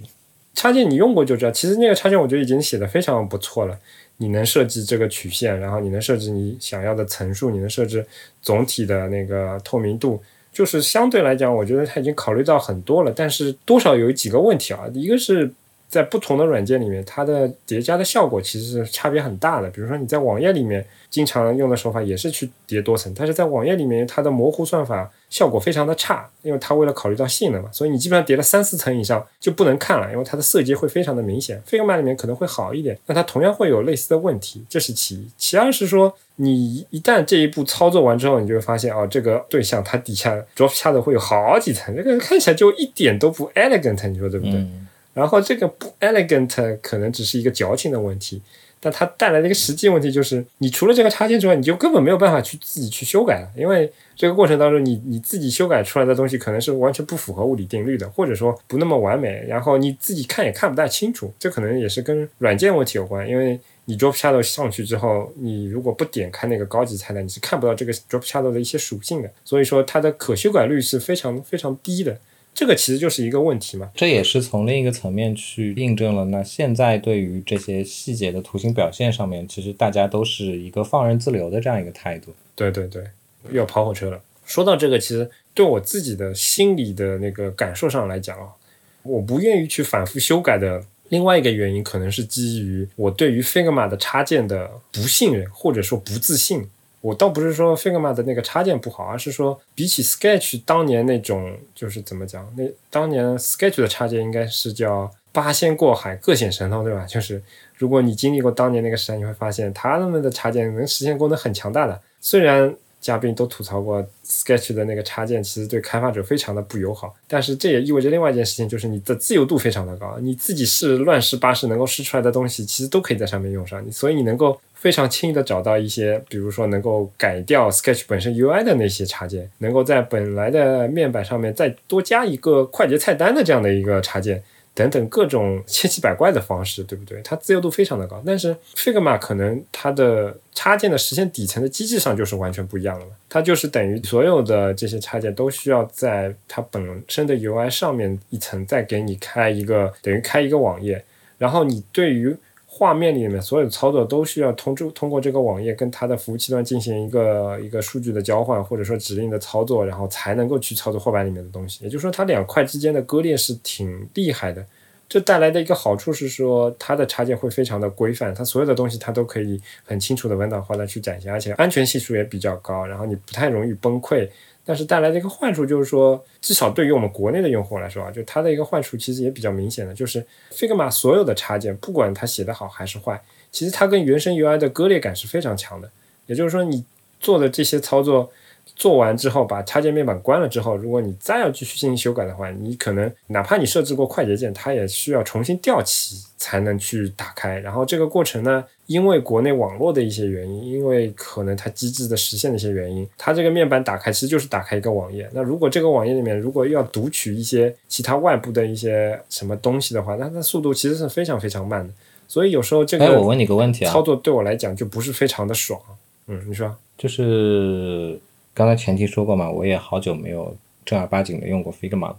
S2: 插件你用过就知道，其实那个插件我觉得已经写的非常不错了。你能设计这个曲线，然后你能设置你想要的层数，你能设置总体的那个透明度，就是相对来讲，我觉得它已经考虑到很多了。但是多少有几个问题啊，一个是。在不同的软件里面，它的叠加的效果其实是差别很大的。比如说你在网页里面经常用的手法也是去叠多层，但是在网页里面它的模糊算法效果非常的差，因为它为了考虑到性能嘛，所以你基本上叠了三四层以上就不能看了，因为它的色阶会非常的明显。Figma 里面可能会好一点，但它同样会有类似的问题，这是其一。其二是说，你一旦这一步操作完之后，你就会发现哦，这个对象它底下 drop shadow 会有好几层，这个看起来就一点都不 elegant，你说对不对？然后这个不 elegant 可能只是一个矫情的问题，但它带来的一个实际问题就是，你除了这个插件之外，你就根本没有办法去自己去修改了，因为这个过程当中，你你自己修改出来的东西可能是完全不符合物理定律的，或者说不那么完美，然后你自己看也看不太清楚，这可能也是跟软件问题有关，因为你 drop shadow 上去之后，你如果不点开那个高级菜单，你是看不到这个 drop shadow 的一些属性的，所以说它的可修改率是非常非常低的。这个其实就是一个问题嘛，
S1: 这也是从另一个层面去印证了。那现在对于这些细节的图形表现上面，其实大家都是一个放任自流的这样一个态度。
S2: 对对对，又要跑火车了。说到这个，其实对我自己的心理的那个感受上来讲啊，我不愿意去反复修改的另外一个原因，可能是基于我对于 Figma 的插件的不信任或者说不自信。我倒不是说 Figma 的那个插件不好，而是说比起 Sketch 当年那种，就是怎么讲，那当年 Sketch 的插件应该是叫八仙过海，各显神通，对吧？就是如果你经历过当年那个时代，你会发现他们的插件能实现功能很强大的。虽然嘉宾都吐槽过 Sketch 的那个插件，其实对开发者非常的不友好，但是这也意味着另外一件事情，就是你的自由度非常的高，你自己试乱试八试能够试出来的东西，其实都可以在上面用上，你所以你能够。非常轻易的找到一些，比如说能够改掉 Sketch 本身 UI 的那些插件，能够在本来的面板上面再多加一个快捷菜单的这样的一个插件，等等各种千奇百怪的方式，对不对？它自由度非常的高。但是 Figma 可能它的插件的实现底层的机制上就是完全不一样了，它就是等于所有的这些插件都需要在它本身的 UI 上面一层再给你开一个等于开一个网页，然后你对于画面里面所有的操作都需要通知通过这个网页跟它的服务器端进行一个一个数据的交换，或者说指令的操作，然后才能够去操作后板里面的东西。也就是说，它两块之间的割裂是挺厉害的。这带来的一个好处是说，它的插件会非常的规范，它所有的东西它都可以很清楚的文档化的去展现，而且安全系数也比较高，然后你不太容易崩溃。但是带来的一个坏处就是说，至少对于我们国内的用户来说啊，就它的一个坏处其实也比较明显的，就是 Figma 所有的插件，不管它写的好还是坏，其实它跟原生 UI 的割裂感是非常强的。也就是说，你做的这些操作做完之后，把插件面板关了之后，如果你再要继续进行修改的话，你可能哪怕你设置过快捷键，它也需要重新调起才能去打开。然后这个过程呢？因为国内网络的一些原因，因为可能它机制的实现的一些原因，它这个面板打开其实就是打开一个网页。那如果这个网页里面如果要读取一些其他外部的一些什么东西的话，那它速度其实是非常非常慢的。所以有时候这个，
S1: 哎，我问你个问题啊，
S2: 操作对我来讲就不是非常的爽。嗯，你说，
S1: 就是刚才前提说过嘛，我也好久没有正儿八经的用过 Figma 了。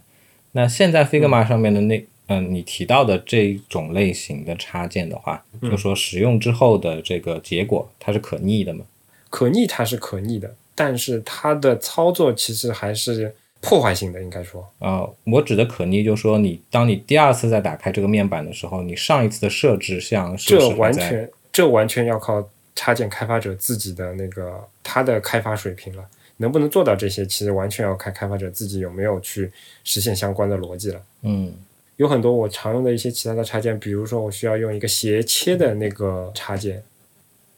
S1: 那现在 Figma 上面的那。嗯，你提到的这种类型的插件的话，就说使用之后的这个结果，它是可逆的吗？
S2: 可逆它是可逆的，但是它的操作其实还是破坏性的，应该说。
S1: 啊，我指的可逆，就是说你当你第二次再打开这个面板的时候，你上一次的设置像
S2: 这完全这完全要靠插件开发者自己的那个他的开发水平了，能不能做到这些，其实完全要看开发者自己有没有去实现相关的逻辑了。
S1: 嗯。
S2: 有很多我常用的一些其他的插件，比如说我需要用一个斜切的那个插件，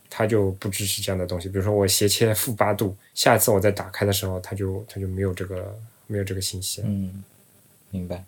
S2: 它就不支持这样的东西。比如说我斜切负八度，下一次我再打开的时候，它就它就没有这个没有这个信息了。
S1: 嗯，明白。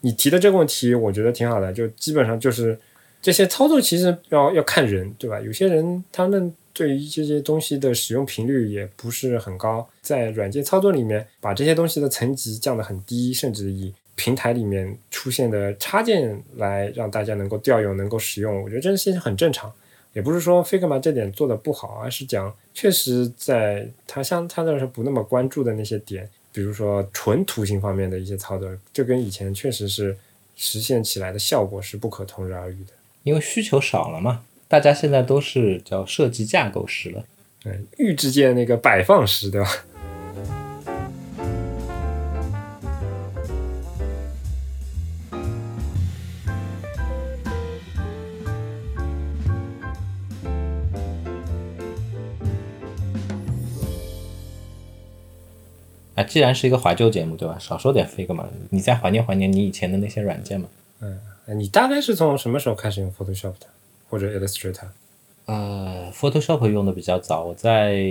S2: 你提的这个问题，我觉得挺好的。就基本上就是这些操作，其实要要看人，对吧？有些人他们对于这些东西的使用频率也不是很高，在软件操作里面把这些东西的层级降得很低，甚至以平台里面出现的插件来让大家能够调用、能够使用，我觉得这些很正常。也不是说 Figma 这点做的不好，而是讲确实在它相它那是不那么关注的那些点，比如说纯图形方面的一些操作，这跟以前确实是实现起来的效果是不可同日而语的。
S1: 因为需求少了嘛，大家现在都是叫设计架构师了，
S2: 对，预制件那个摆放师，对吧？
S1: 啊，既然是一个怀旧节目，对吧？少说点 Figma，你再怀念怀念你以前的那些软件嘛。
S2: 嗯，你大概是从什么时候开始用 Photoshop 的，或者 Illustrator？
S1: 呃，Photoshop 用的比较早，我在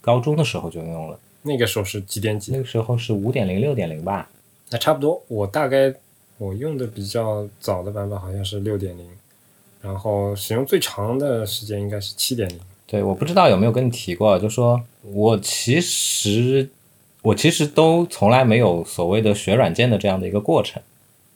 S1: 高中的时候就用了。
S2: 那个时候是几点几？
S1: 那个时候是五点零、六点零吧。
S2: 那差不多，我大概我用的比较早的版本好像是六点零，然后使用最长的时间应该是七点零。
S1: 对，我不知道有没有跟你提过，就说我其实。我其实都从来没有所谓的学软件的这样的一个过程，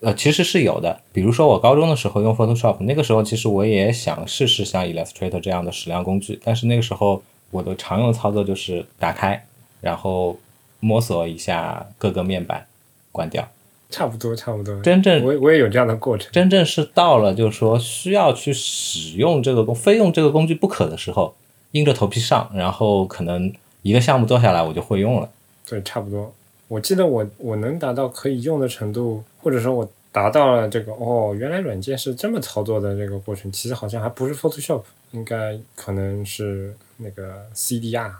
S1: 呃，其实是有的。比如说我高中的时候用 Photoshop，那个时候其实我也想试试像 Illustrator 这样的矢量工具，但是那个时候我的常用操作就是打开，然后摸索一下各个面板，关掉。
S2: 差不多，差不多。
S1: 真正
S2: 我我也有这样的过程。
S1: 真正是到了就是说需要去使用这个工，非用这个工具不可的时候，硬着头皮上，然后可能一个项目做下来，我就会用了。
S2: 对，差不多。我记得我我能达到可以用的程度，或者说我达到了这个哦，原来软件是这么操作的这个过程，其实好像还不是 Photoshop，应该可能是那个 CDR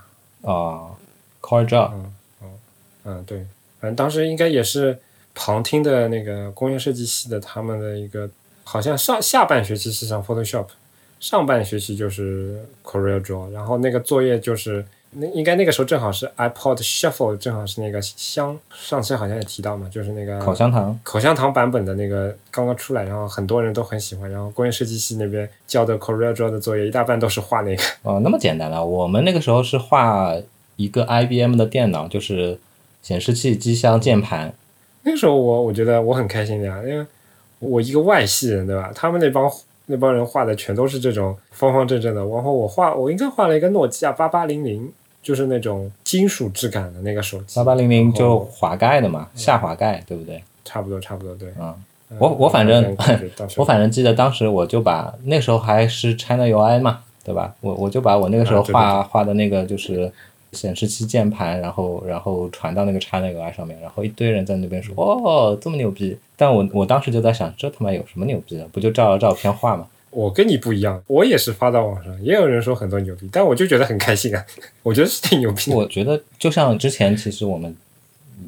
S1: 啊，CorelDRAW。
S2: 嗯嗯嗯，对，反正当时应该也是旁听的那个工业设计系的他们的一个，好像上下半学期是上 Photoshop，上半学期就是 CorelDRAW，然后那个作业就是。那应该那个时候正好是 iPod Shuffle，正好是那个香，上次好像也提到嘛，就是那个
S1: 口香糖，
S2: 口香糖版本的那个刚刚出来，然后很多人都很喜欢。然后工业设计系那边交的 CorelDRAW 的作业，一大半都是画那个。
S1: 哦，那么简单啊！我们那个时候是画一个 IBM 的电脑，就是显示器、机箱、键盘。
S2: 那个时候我我觉得我很开心的呀，因为我一个外系人，对吧？他们那帮那帮人画的全都是这种方方正正的，然后我画我应该画了一个诺基亚八八零零，就是那种金属质感的那个手机。
S1: 八八零零就滑盖的嘛，下滑盖，对不对？
S2: 差不多差不多对。
S1: 嗯，
S2: 嗯
S1: 我我反正我反正记得当时我就把那时候还是 China UI 嘛，对吧？我我就把我那个时候画、画的那个就是显示器键盘，然后然后传到那个 China UI 上面，然后一堆人在那边说哦这么牛逼，但我我当时就在想，这他妈有什么牛逼的？不就照着照片画吗？
S2: 我跟你不一样，我也是发到网上，也有人说很多牛逼，但我就觉得很开心啊，我觉得是挺牛逼的。
S1: 我觉得就像之前其实我们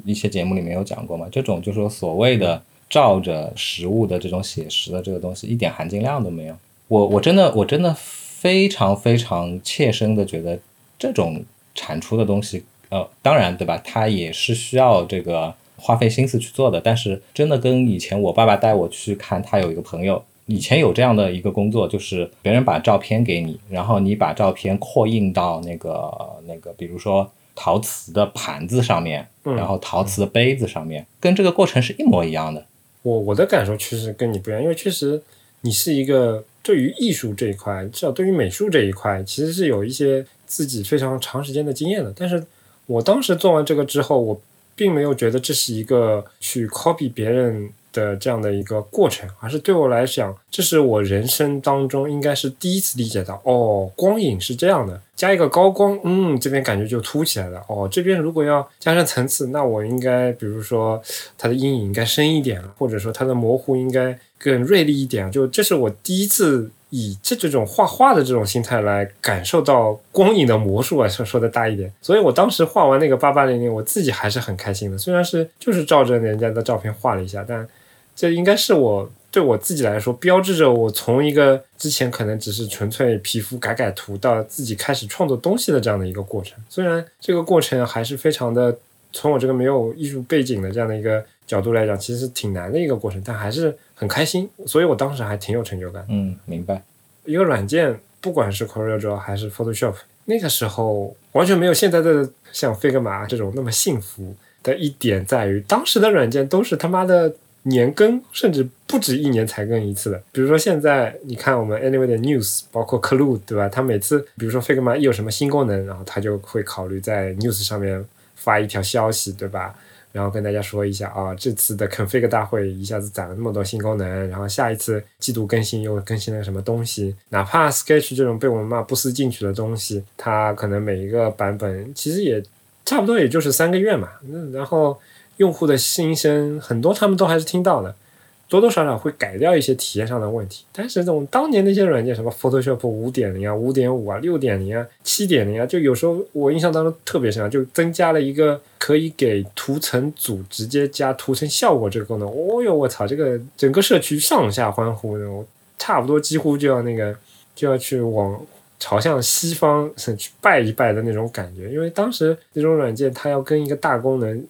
S1: 一些节目里面有讲过嘛，这种就是说所谓的照着实物的这种写实的这个东西，一点含金量都没有。我我真的我真的非常非常切身的觉得这种产出的东西，呃，当然对吧，它也是需要这个花费心思去做的，但是真的跟以前我爸爸带我去看，他有一个朋友。以前有这样的一个工作，就是别人把照片给你，然后你把照片扩印到那个那个，比如说陶瓷的盘子上面，
S2: 嗯
S1: 然后陶瓷的杯子上面，跟这个过程是一模一样的。
S2: 我我的感受确实跟你不一样，因为确实你是一个对于艺术这一块，至少对于美术这一块，其实是有一些自己非常长时间的经验的。但是我当时做完这个之后，我并没有觉得这是一个去 copy 别人的这样的一个过程，而是对我来讲，这是我人生当中应该是第一次理解到，哦，光影是这样的，加一个高光，嗯，这边感觉就凸起来了。哦，这边如果要加上层次，那我应该比如说它的阴影应该深一点，或者说它的模糊应该更锐利一点。就这是我第一次以这这种画画的这种心态来感受到光影的魔术啊，说说的大一点。所以我当时画完那个八八零零，我自己还是很开心的。虽然是就是照着人家的照片画了一下，但这应该是我对我自己来说，标志着我从一个之前可能只是纯粹皮肤改改图，到自己开始创作东西的这样的一个过程。虽然这个过程还是非常的，从我这个没有艺术背景的这样的一个角度来讲，其实挺难的一个过程，但还是很开心。所以我当时还挺有成就感。
S1: 嗯，明白。
S2: 一个软件，不管是 CorelDRAW 还是 Photoshop，那个时候完全没有现在的像 Figma 这种那么幸福的一点在于，当时的软件都是他妈的年更，甚至不止一年才更一次的。比如说现在你看我们 Anyway 的 News，包括 Clue，对吧？它每次比如说 Figma 一有什么新功能，然后它就会考虑在 News 上面发一条消息，对吧？然后跟大家说一下啊，这次的 config 大会一下子攒了那么多新功能，然后下一次季度更新又更新了什么东西，哪怕 Sketch 这种被我们骂不思进取的东西，它可能每一个版本其实也差不多也就是三个月嘛，那然后用户的心声很多他们都还是听到的。多多少少会改掉一些体验上的问题，但是这种当年那些软件，什么 Photoshop 五点零啊、五点五啊、六点零啊、七点零啊，就有时候我印象当中特别深啊，就增加了一个可以给图层组直接加图层效果这个功能。哦哟，我操，这个整个社区上下欢呼，我差不多几乎就要那个就要去往朝向西方去拜一拜的那种感觉，因为当时那种软件它要跟一个大功能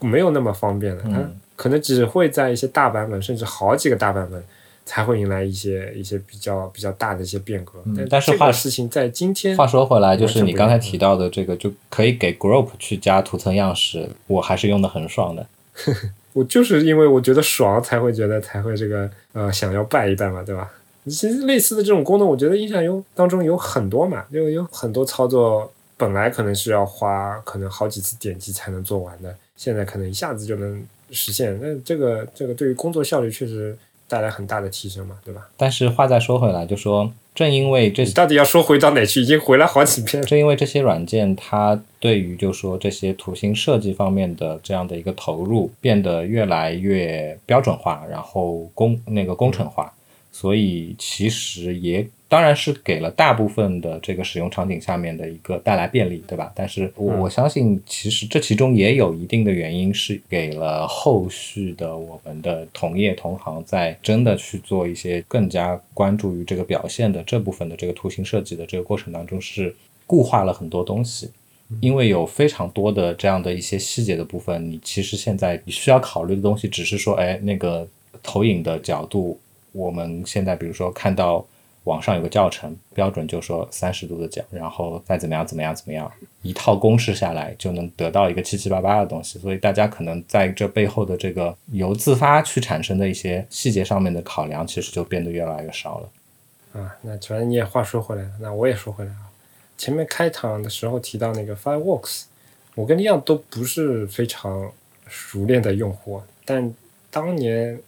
S2: 没有那么方便了，它
S1: 嗯
S2: 可能只会在一些大版本，甚至好几个大版本，才会迎来一些一些比较比较大的一些变革。
S1: 嗯
S2: 但
S1: 是话
S2: 事情在今天，
S1: 话说回来，就是你刚才提到的这个，就可以给 group 去加图层样式，我还是用的很爽的。
S2: 我就是因为我觉得爽，才会觉得才会这个呃想要拜一拜嘛，对吧？其实类似的这种功能，我觉得印象有当中有很多嘛，就有很多操作本来可能是要花可能好几次点击才能做完的，现在可能一下子就能实现。那这个这个对于工作效率确实带来很大的提升嘛，对吧？
S1: 但是话再说回来，就说正因为这
S2: 到底要说回到哪去？已经回来好几遍了。
S1: 正因为这些软件，它对于就说这些图形设计方面的这样的一个投入变得越来越标准化，然后工那个工程化，所以其实也当然是给了大部分的这个使用场景下面的一个带来便利，对吧？但是我
S2: 嗯
S1: 我相信，其实这其中也有一定的原因，是给了后续的我们的同业同行在真的去做一些更加关注于这个表现的这部分的这个图形设计的这个过程当中，是固化了很多东西。因为有非常多的这样的一些细节的部分，你其实现在你需要考虑的东西，只是说，哎，那个投影的角度，我们现在比如说看到网上有个教程，标准就说三十度的角，然后再怎么样怎么样怎么样，一套公式下来就能得到一个七七八八的东西。所以大家可能在这背后的这个由自发去产生的一些细节上面的考量，其实就变得越来越少了。
S2: 啊，那反正你也话说回来了，那我也说回来啊。前面开场的时候提到那个 Fireworks，我跟你一样都不是非常熟练的用户，但当年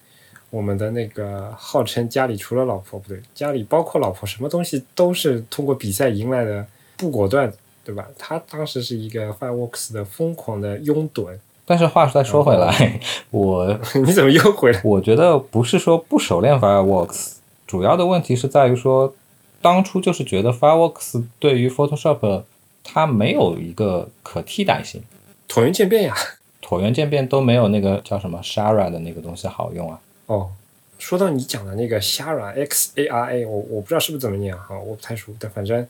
S2: 我们的那个号称家里除了老婆不对，家里包括老婆，什么东西都是通过比赛赢来的不果断，对吧？他当时是一个 Fireworks 的疯狂的拥趸。
S1: 但是话再说回来，我
S2: 你怎么又回来？
S1: 我觉得不是说不熟练 Fireworks。主要的问题是在于说，当初就是觉得 Fireworks 对于 Photoshop 它没有一个可替代性，
S2: 椭圆渐变呀，
S1: 椭圆渐变都没有那个叫什么 Shara 的那个东西好用啊。
S2: 哦，说到你讲的那个 Shara X A R A，我我不知道是不是怎么念哈，我不太熟，但反正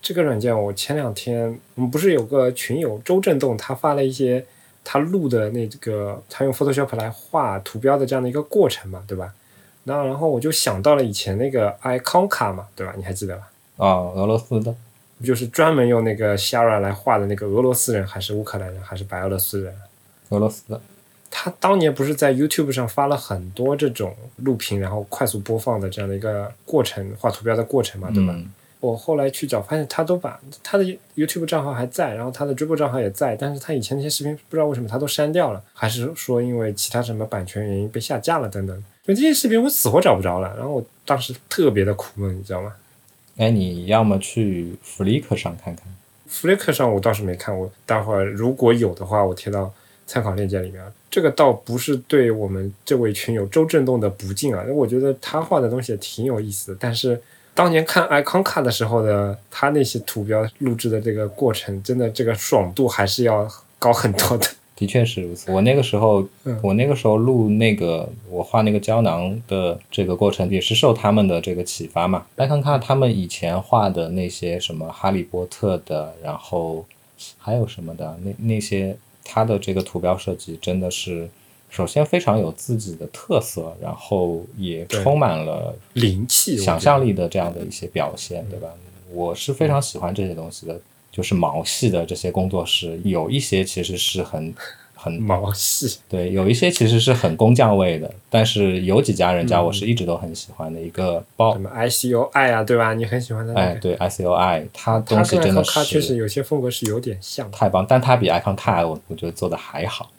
S2: 这个软件我前两天我们不是有个群友周震动，他发了一些他录的那个他用 Photoshop 来画图标的这样的一个过程嘛，对吧？那然后我就想到了以前那个 Iconca 嘛，对吧？你还记得吧？
S1: 啊，俄罗斯的，
S2: 就是专门用那个 Shara 来画的那个俄罗斯人，还是乌克兰人，还是白俄罗斯人？
S1: 俄罗斯的。
S2: 他当年不是在 YouTube 上发了很多这种录屏，然后快速播放的这样的一个过程，画图标的过程嘛，对吧？我后来去找，发现他都把他的 YouTube 账号还在，然后他的 Dribble 账号也在，但是他以前那些视频不知道为什么他都删掉了，还是说因为其他什么版权原因被下架了等等。所以这些视频我死活找不着了，然后我当时特别的苦闷，你知道吗？
S1: 哎，你要么去 Flickr 上看看
S2: ，Flickr 上我倒是没看过，待会儿如果有的话，我贴到参考链接里面。这个倒不是对我们这位群友周震动的不敬啊，我觉得他画的东西也挺有意思的，但是。当年看 Iconca 的时候的他那些图标录制的这个过程，真的这个爽度还是要高很多的。
S1: 的确是如此。我那个时候，我那个时候录那个我画那个胶囊的这个过程，也是受他们的这个启发嘛。Iconca 他们以前画的那些什么哈利波特的，然后还有什么的那那些他的这个图标设计，真的是。首先非常有自己的特色，然后也充满了
S2: 灵气、
S1: 想象力的这样的一些表现，对吧？我是非常喜欢这些东西的，就是毛细的这些工作室，有一些其实是很很
S2: 毛细，
S1: 对，有一些其实是很工匠味的，但是有几家人家我是一直都很喜欢的一个包，
S2: 什么 I C O I 啊，对吧？你很喜欢的，
S1: 哎，对 I C O I，它东西真的是它
S2: 确实有些风格是有点像，
S1: 太棒，但它比 Icon 太，我我觉得做的还好。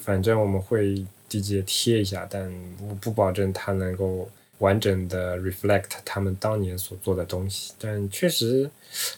S2: 反正我们会直接贴一下，但我不保证它能够完整的 reflect 他们当年所做的东西。但确实，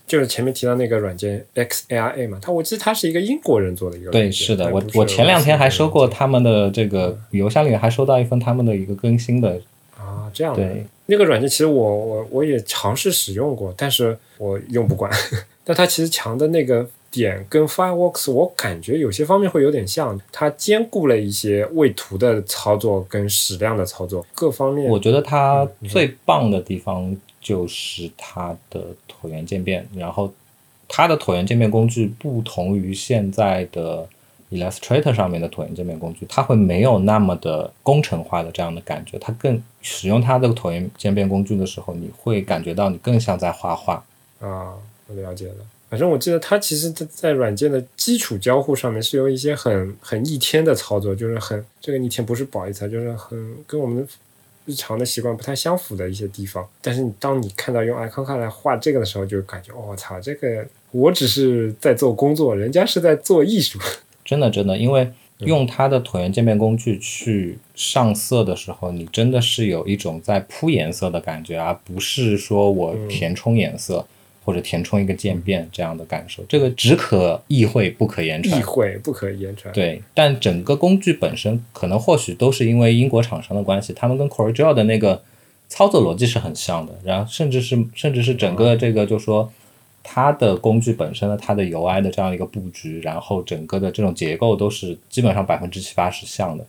S2: 就是前面提到那个软件 XARA 嘛，它我记得它是一个英国人做的一个。
S1: 对，是的，我我前两天还收过他们的这个邮箱里面还收到一份他们的一个更新的。
S2: 啊，这样。
S1: 对，
S2: 那个软件其实我我我也尝试使用过，但是我用不惯。但它其实强的那个。点跟 Fireworks 我感觉有些方面会有点像，它兼顾了一些位图的操作跟矢量的操作各方面。
S1: 我觉得它最棒的地方就是它的椭圆渐变，然后它的椭圆渐变工具不同于现在的 Illustrator 上面的椭圆渐变工具，它会没有那么的工程化的这样的感觉。它更使用它的椭圆渐变工具的时候，你会感觉到你更像在画画。
S2: 啊，我了解了。反正我记得它其实，在在软件的基础交互上面是有一些很很逆天的操作，就是很这个逆天不是不好意思，就是很跟我们日常的习惯不太相符的一些地方。但是你当你看到用 Icon 来画这个的时候，就感觉我操，这个我只是在做工作，人家是在做艺术。
S1: 真的真的，因为用它的椭圆渐变工具去上色的时候，你真的是有一种在铺颜色的感觉，而不是说我填充颜色。或者填充一个渐变这样的感受，这个只可意会不可言传。
S2: 意会不可言传。
S1: 对，但整个工具本身可能或许都是因为英国厂商的关系，他们跟 Corel 的那个操作逻辑是很像的，然后甚至是甚至是整个这个就说它的工具本身的它的 UI 的这样一个布局，然后整个的这种结构都是基本上百分之七八十像的。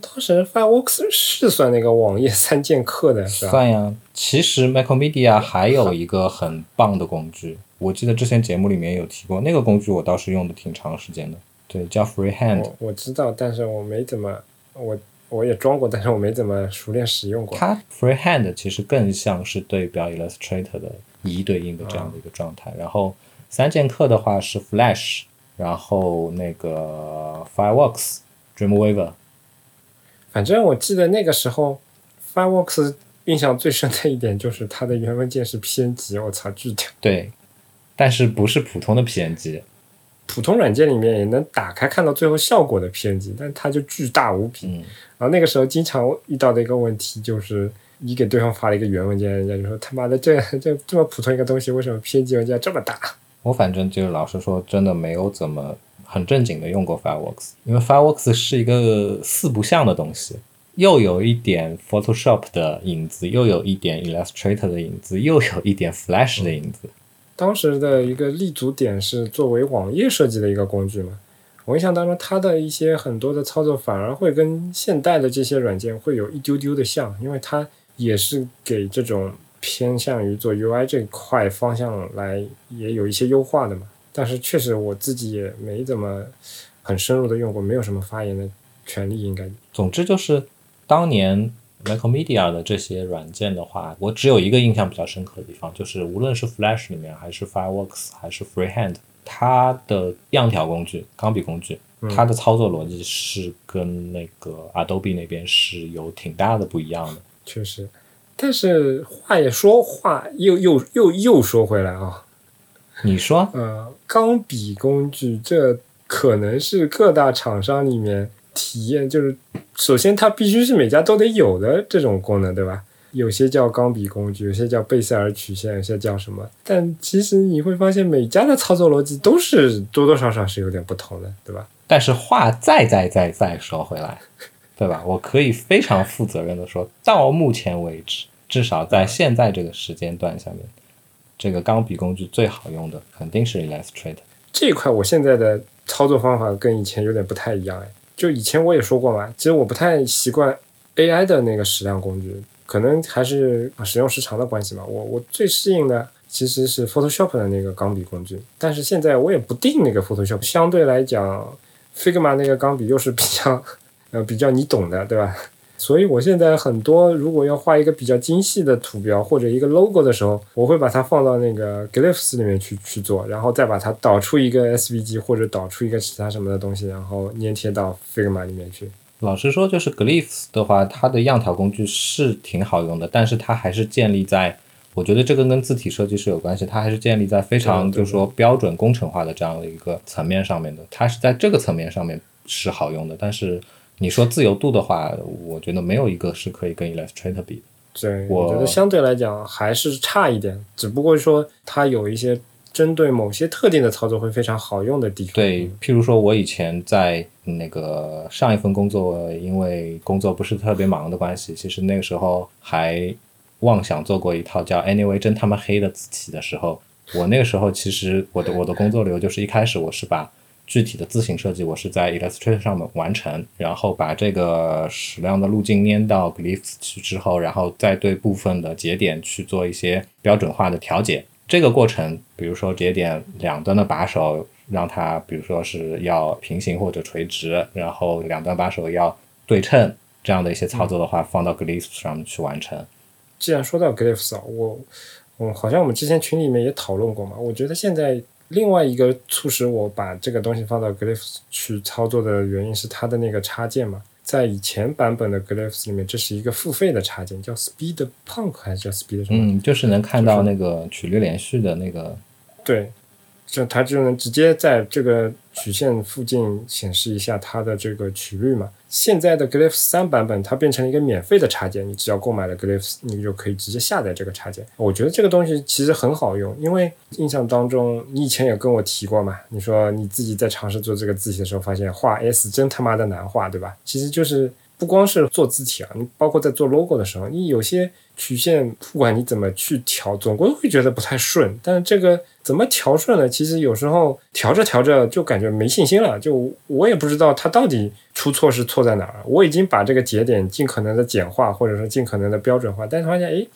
S2: 当时 Fireworks 是算那个网页三剑客的，是吧？
S1: 算呀。其实 Macromedia 还有一个很棒的工具，我记得之前节目里面有提过，那个工具我倒是用的挺长时间的。对，叫 Freehand。
S2: 我知道，但是我没怎么，我我也装过，但是我没怎么熟练使用过。
S1: 它 Freehand 其实更像是对标 Illustrator 的一对应的这样的一个状态。然后三剑客的话是 Flash，然后那个 Fireworks、Dreamweaver。
S2: 反正我记得那个时候 Fireworks 印象最深的一点就是它的原文件是 PNG，我操，巨屌！
S1: 对，但是不是普通的 PNG。
S2: 普通软件里面也能打开看到最后效果的 PNG，但它就巨大无比。然后那个时候经常遇到的一个问题就是，你给对方发了一个原文件，人家就说他妈的这 这这么普通一个东西，为什么 PNG 文件这么大？
S1: 我反正就老实说，真的没有怎么很正经的用过 Fireworks，因为 Fireworks 是一个四不像的东西，又有一点 Photoshop 的影子，又有一点 Illustrator 的影子，又有一点 Flash 的影子。
S2: 当时的一个立足点是作为网页设计的一个工具嘛，我印象当中它的一些很多的操作反而会跟现代的这些软件会有一丢丢的像，因为它也是给这种偏向于做 UI 这块方向来也有一些优化的嘛。但是确实我自己也没怎么很深入的用过，没有什么发言的权利应该。
S1: 总之就是当年。Macromedia 的这些软件的话，我只有一个印象比较深刻的地方，就是无论是 Flash 里面，还是 Fireworks，还是 Freehand，它的样条工具、钢笔工具，它的操作逻辑是跟那个 Adobe 那边是有挺大的不一样的。
S2: 确实，但是话也说话又又又又说回来啊，
S1: 你说，
S2: 呃，钢笔工具这可能是各大厂商里面。体验就是，首先它必须是每家都得有的这种功能，对吧？有些叫钢笔工具，有些叫贝塞尔曲线，有些叫什么？但其实你会发现，每家的操作逻辑都是多多少少是有点不同的，对吧？
S1: 但是话再再再再说回来，对吧？我可以非常负责任的说，到目前为止，至少在现在这个时间段下面，这个钢笔工具最好用的肯定是 Illustrator
S2: 这一块。我现在的操作方法跟以前有点不太一样，哎。就以前我也说过嘛，其实我不太习惯 AI 的那个矢量工具，可能还是使用时长的关系嘛。我我最适应的其实是 Photoshop 的那个钢笔工具，但是现在我也不定那个 Photoshop，相对来讲，Figma 那个钢笔又是比较呃比较你懂的，对吧？所以，我现在很多如果要画一个比较精细的图标或者一个 logo 的时候，我会把它放到那个 Glyphs 里面去去做，然后再把它导出一个 SVG 或者导出一个其他什么的东西，然后粘贴到 Figma 里面去。
S1: 老实说，就是 Glyphs 的话，它的样条工具是挺好用的，但是它还是建立在，我觉得这个跟字体设计是有关系，它还是建立在非常就是说标准工程化的这样的一个层面上面的，它是在这个层面上面是好用的，但是。你说自由度的话，我觉得没有一个是可以跟 Illustrator 比的。
S2: 对，我觉得相对来讲还是差一点，只不过说它有一些针对某些特定的操作会非常好用的地方。
S1: 对，譬如说我以前在那个上一份工作，因为工作不是特别忙的关系，其实那个时候还妄想做过一套叫 Anyway 真他妈黑的字体的时候，我那个时候其实我的我的工作流就是一开始我是把。具体的字形设计，我是在 Illustrator 上面完成，然后把这个矢量的路径粘到 Glyphs 去之后，然后再对部分的节点去做一些标准化的调节。这个过程，比如说节点两端的把手，让它比如说是要平行或者垂直，然后两端把手要对称，这样的一些操作的话，放到 Glyphs 上面去完成。
S2: 既然说到 Glyphs 啊，我，嗯，好像我们之前群里面也讨论过嘛，我觉得现在。另外一个促使我把这个东西放到 Glyphs 去操作的原因是它的那个插件嘛，在以前版本的 Glyphs 里面，这是一个付费的插件，叫 Speed Punk 还是叫 Speed 什么？
S1: 嗯，就是能看到那个曲率连续的那个。
S2: 对。就它就能直接在这个曲线附近显示一下它的这个曲率嘛。现在的 Glyph 三版本它变成一个免费的插件，你只要购买了 Glyphs，你就可以直接下载这个插件。我觉得这个东西其实很好用，因为印象当中你以前也跟我提过嘛，你说你自己在尝试做这个字体的时候，发现画 S 真他妈的难画，对吧？其实就是不光是做字体啊，你包括在做 logo 的时候，你有些曲线不管你怎么去调，总归会觉得不太顺。但是这个怎么调顺呢？其实有时候调着调着就感觉没信心了，就我也不知道它到底出错是错在哪儿。我已经把这个节点尽可能的简化，或者说尽可能的标准化，但是发现，哎，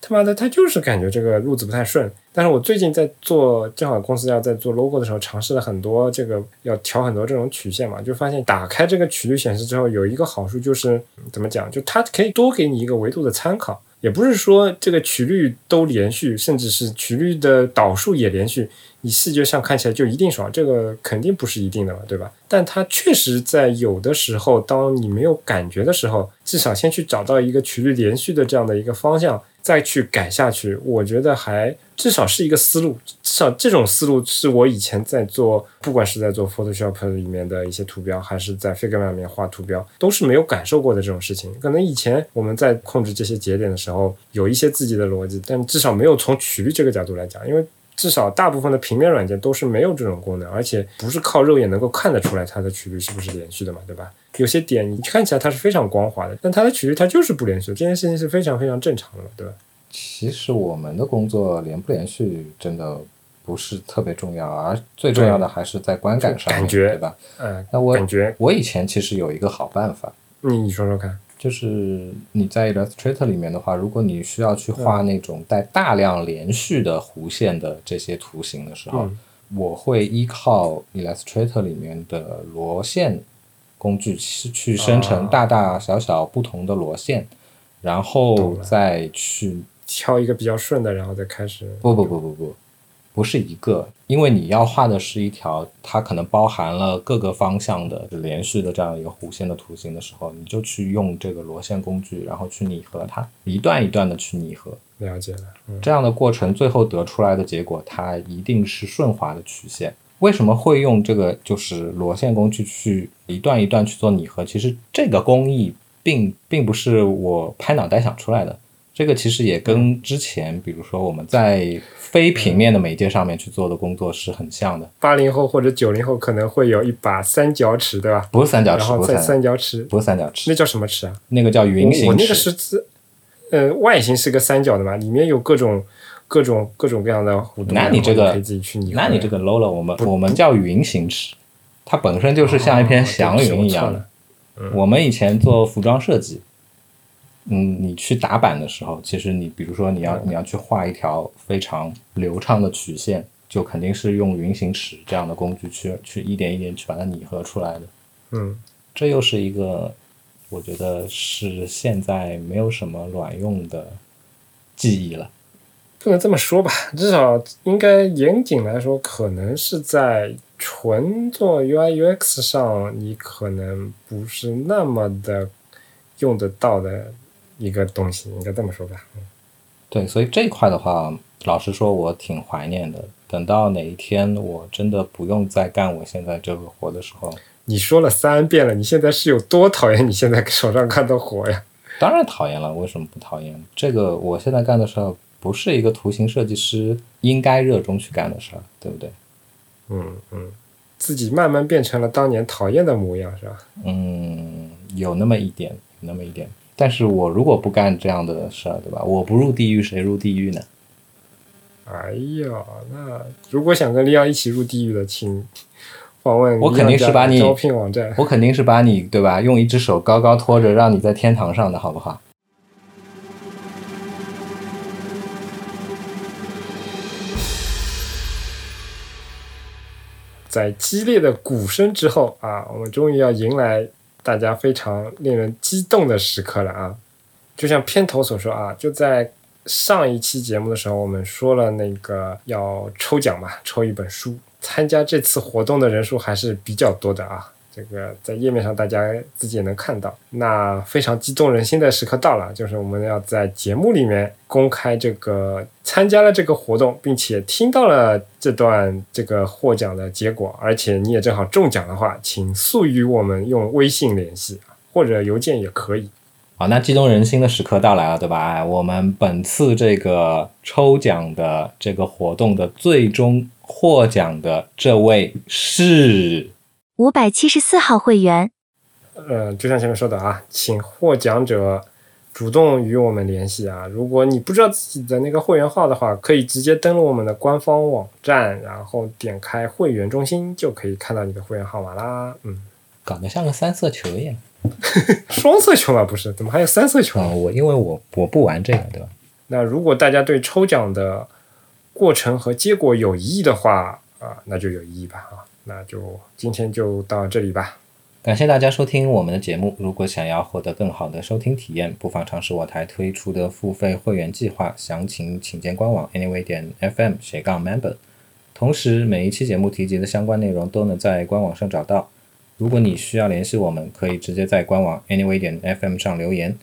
S2: 他妈的，他就是感觉这个路子不太顺。但是我最近在做，正好公司要在做 logo 的时候，尝试了很多这个要调很多这种曲线嘛，就发现打开这个曲率显示之后，有一个好处就是怎么讲，就它可以多给你一个维度的参考。也不是说这个曲率都连续，甚至是曲率的导数也连续，你视觉上看起来就一定爽，这个肯定不是一定的嘛，对吧？但它确实在有的时候，当你没有感觉的时候，至少先去找到一个曲率连续的这样的一个方向。再去改下去，我觉得还至少是一个思路。至少这种思路是我以前在做，不管是在做 Photoshop 里面的一些图标，还是在 Figma 里面画图标，都是没有感受过的这种事情。可能以前我们在控制这些节点的时候，有一些自己的逻辑，但至少没有从曲率这个角度来讲，因为。至少大部分的平面软件都是没有这种功能，而且不是靠肉眼能够看得出来它的曲率是不是连续的嘛，对吧？有些点你看起来它是非常光滑的，但它的曲率它就是不连续，这件事情是非常非常正常的嘛，对吧？
S1: 其实我们的工作连不连续真的不是特别重要，而最重要的还是在观感上
S2: 感觉，
S1: 对吧？
S2: 嗯，
S1: 那我
S2: 感觉。
S1: 我以前其实有一个好办法，
S2: 你你说说看。
S1: 就是你在 Illustrator 里面的话，如果你需要去画那种带大量连续的弧线的这些图形的时候，我会依靠 Illustrator 里面的螺线工具去去生成大大小小不同的螺线，然后再去
S2: 挑一个比较顺的，然后再开始。
S1: 不不不不不。不是一个，因为你要画的是一条，它可能包含了各个方向的连续的这样一个弧线的图形的时候，你就去用这个螺线工具，然后去拟合它，一段一段的去拟合。
S2: 了解了，
S1: 这样的过程最后得出来的结果，它一定是顺滑的曲线。为什么会用这个就是螺线工具去一段一段去做拟合？其实这个工艺并并不是我拍脑袋想出来的。这个其实也跟之前，比如说我们在非平面的媒介上面去做的工作是很像的。
S2: 八零后或者九零后可能会有一把三角尺，对吧？
S1: 不是三角尺，
S2: 然后在三角尺，
S1: 不是三角尺，
S2: 那叫什么尺啊？
S1: 那个叫云形尺。
S2: 我那个是字，呃，外形是个三角的嘛，里面有各种各种各种各样的弧度。
S1: 那你这个
S2: 可以自己去拟。
S1: 那你这个 low 了，我们我们叫云形尺，它本身就是像一片祥云一样的。我们以前做服装设计。嗯，你去打板的时候，其实你比如说你要你要去画一条非常流畅的曲线，就肯定是用云形尺这样的工具去去一点一点去把它拟合出来的。
S2: 嗯，
S1: 这又是一个我觉得是现在没有什么卵用的记忆了。
S2: 不能这么说吧，至少应该严谨来说，可能是在纯做 UI UX 上，你可能不是那么的用得到的。一个东西应该这么说吧，嗯，
S1: 对，所以这一块的话，老实说，我挺怀念的。等到哪一天我真的不用再干我现在这个活的时候，
S2: 你说了三遍了，你现在是有多讨厌你现在手上干的活呀？
S1: 当然讨厌了，为什么不讨厌？这个我现在干的事儿不是一个图形设计师应该热衷去干的事儿，对不对？
S2: 嗯嗯，自己慢慢变成了当年讨厌的模样，是吧？
S1: 嗯，有那么一点，那么一点。但是我如果不干这样的事儿，对吧？我不入地狱，谁入地狱呢？
S2: 哎呀，那如果想跟利奥一起入地狱的，请访问
S1: 我肯定是把你
S2: 招聘网站。
S1: 我肯定是把你，对吧？用一只手高高托着，让你在天堂上的，好不好？
S2: 在激烈的鼓声之后啊，我们终于要迎来。大家非常令人激动的时刻了啊！就像片头所说啊，就在上一期节目的时候，我们说了那个要抽奖嘛，抽一本书。参加这次活动的人数还是比较多的啊。这个在页面上大家自己也能看到，那非常激动人心的时刻到了，就是我们要在节目里面公开这个参加了这个活动，并且听到了这段这个获奖的结果，而且你也正好中奖的话，请速与我们用微信联系或者邮件也可以。
S1: 好，那激动人心的时刻到来了，对吧？我们本次这个抽奖的这个活动的最终获奖的这位是。
S3: 五百七十四号会员，
S2: 呃，就像前面说的啊，请获奖者主动与我们联系啊！如果你不知道自己的那个会员号的话，可以直接登录我们的官方网站，然后点开会员中心，就可以看到你的会员号码啦。嗯，
S1: 搞得像个三色球一样。
S2: 双色球嘛，不是？怎么还有三色球？
S1: 啊，我因为我我不玩这个，对吧？
S2: 那如果大家对抽奖的过程和结果有异议的话啊，那就有异议吧啊，那就今天就到这里吧。
S1: 感谢大家收听我们的节目。如果想要获得更好的收听体验，不妨尝试我台推出的付费会员计划，详情请见官网 anyway 点 fm 斜杠 member。同时，每一期节目提及的相关内容都能在官网上找到。如果你需要联系我们，可以直接在官网 anyway 点 fm 上留言，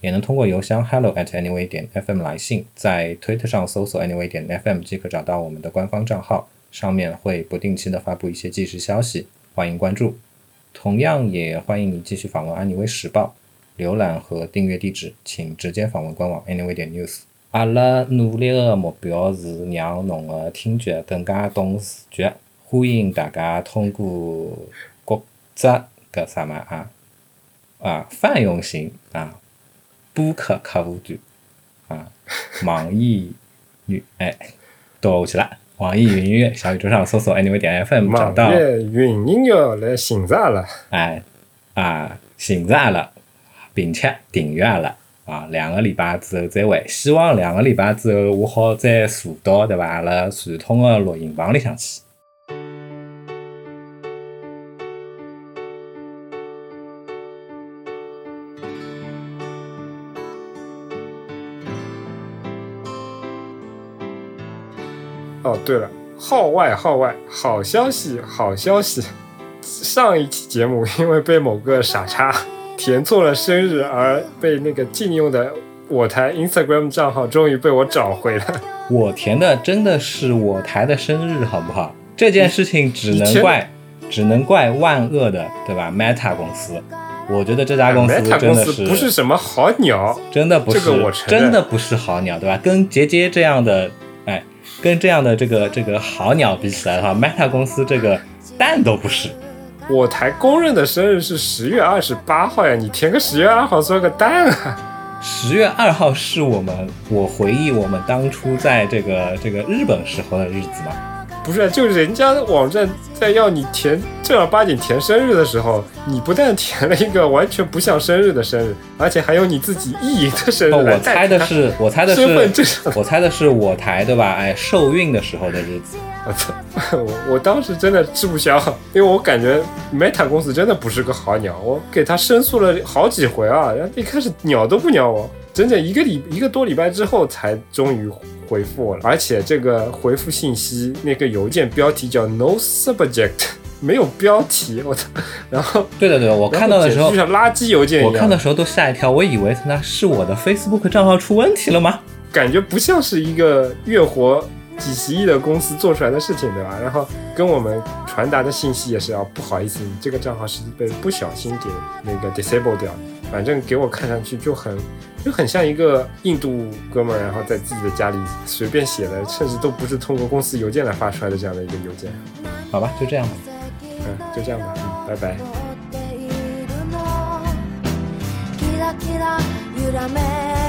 S1: 也能通过邮箱 hello at anyway 点 fm 来信。在推特上搜索 anyway 点 fm 即可找到我们的官方账号，上面会不定期的发布一些即时消息，欢迎关注。同样也欢迎你继续访问安妮微时报，浏览和订阅地址，请直接访问官网 anyway 点 news。阿拉努力的目标是让侬的听觉更加懂视觉，欢迎大家通过各只搿啥嘛啊啊泛用型啊播客客户端啊网易云哎倒下去了。网易云音乐、小宇宙上搜索 Anyway 点 FM 找到。
S2: 网易云音乐来寻着阿拉，
S1: 哎啊，寻着阿拉，并且订阅阿拉啊，两个礼拜之后再会。希望两个礼拜之后我好再坐到对伐？阿拉传统的录音棚里向去。
S2: 哦，对了，号外号外，好消息好消息！上一期节目因为被某个傻叉填错了生日，而被那个禁用的我台 Instagram 账号终于被我找回了。
S1: 我填的真的是我台的生日，好不好？这件事情只能怪，只能怪万恶的，对吧？Meta 公司，我觉得这家公司
S2: Meta
S1: 真的是
S2: 公司不是什么好鸟，
S1: 真的不是，
S2: 这个我承认
S1: 真的不是好鸟，对吧？跟杰杰这样的，哎，跟这样的这个这个好鸟比起来的话，Meta 公司这个蛋都不是。
S2: 我台公认的生日是十月二十八号呀，你填个十月二号算个蛋啊！
S1: 十月二号是我们我回忆我们当初在这个这个日本时候的日子嘛。
S2: 不是，就人家网站在要你填正儿八经填生日的时候，你不但填了一个完全不像生日的生日，而且还有你自己意淫的生日
S1: 哦，我猜的是我猜的
S2: 身份证
S1: 是我猜的是我台对吧？哎，受孕的时候的日子。
S2: 我操！我我当时真的吃不消，因为我感觉 Meta 公司真的不是个好鸟，我给他申诉了好几回啊，一开始鸟都不鸟我，整整一个礼一个多礼拜之后才终于回复我了，而且这个回复信息那个邮件标题叫 No Subject，没有标题，我操！然后
S1: 对的对的，我看到的时候
S2: 就像垃圾邮件一样，
S1: 我看的时候都吓一跳，我以为那是我的 Facebook 账号出问题了吗？
S2: 感觉不像是一个月活几十亿的公司做出来的事情，对吧？然后跟我们传达的信息也是啊，不好意思，你这个账号是被不小心给那个 disable 掉，反正给我看上去就很就很像一个印度哥们儿，然后在自己的家里随便写的，甚至都不是通过公司邮件来发出来的这样的一个邮件。
S1: 好吧，就这样吧。
S2: 嗯，就这样吧，嗯，拜拜。
S3: キラキラ揺らめ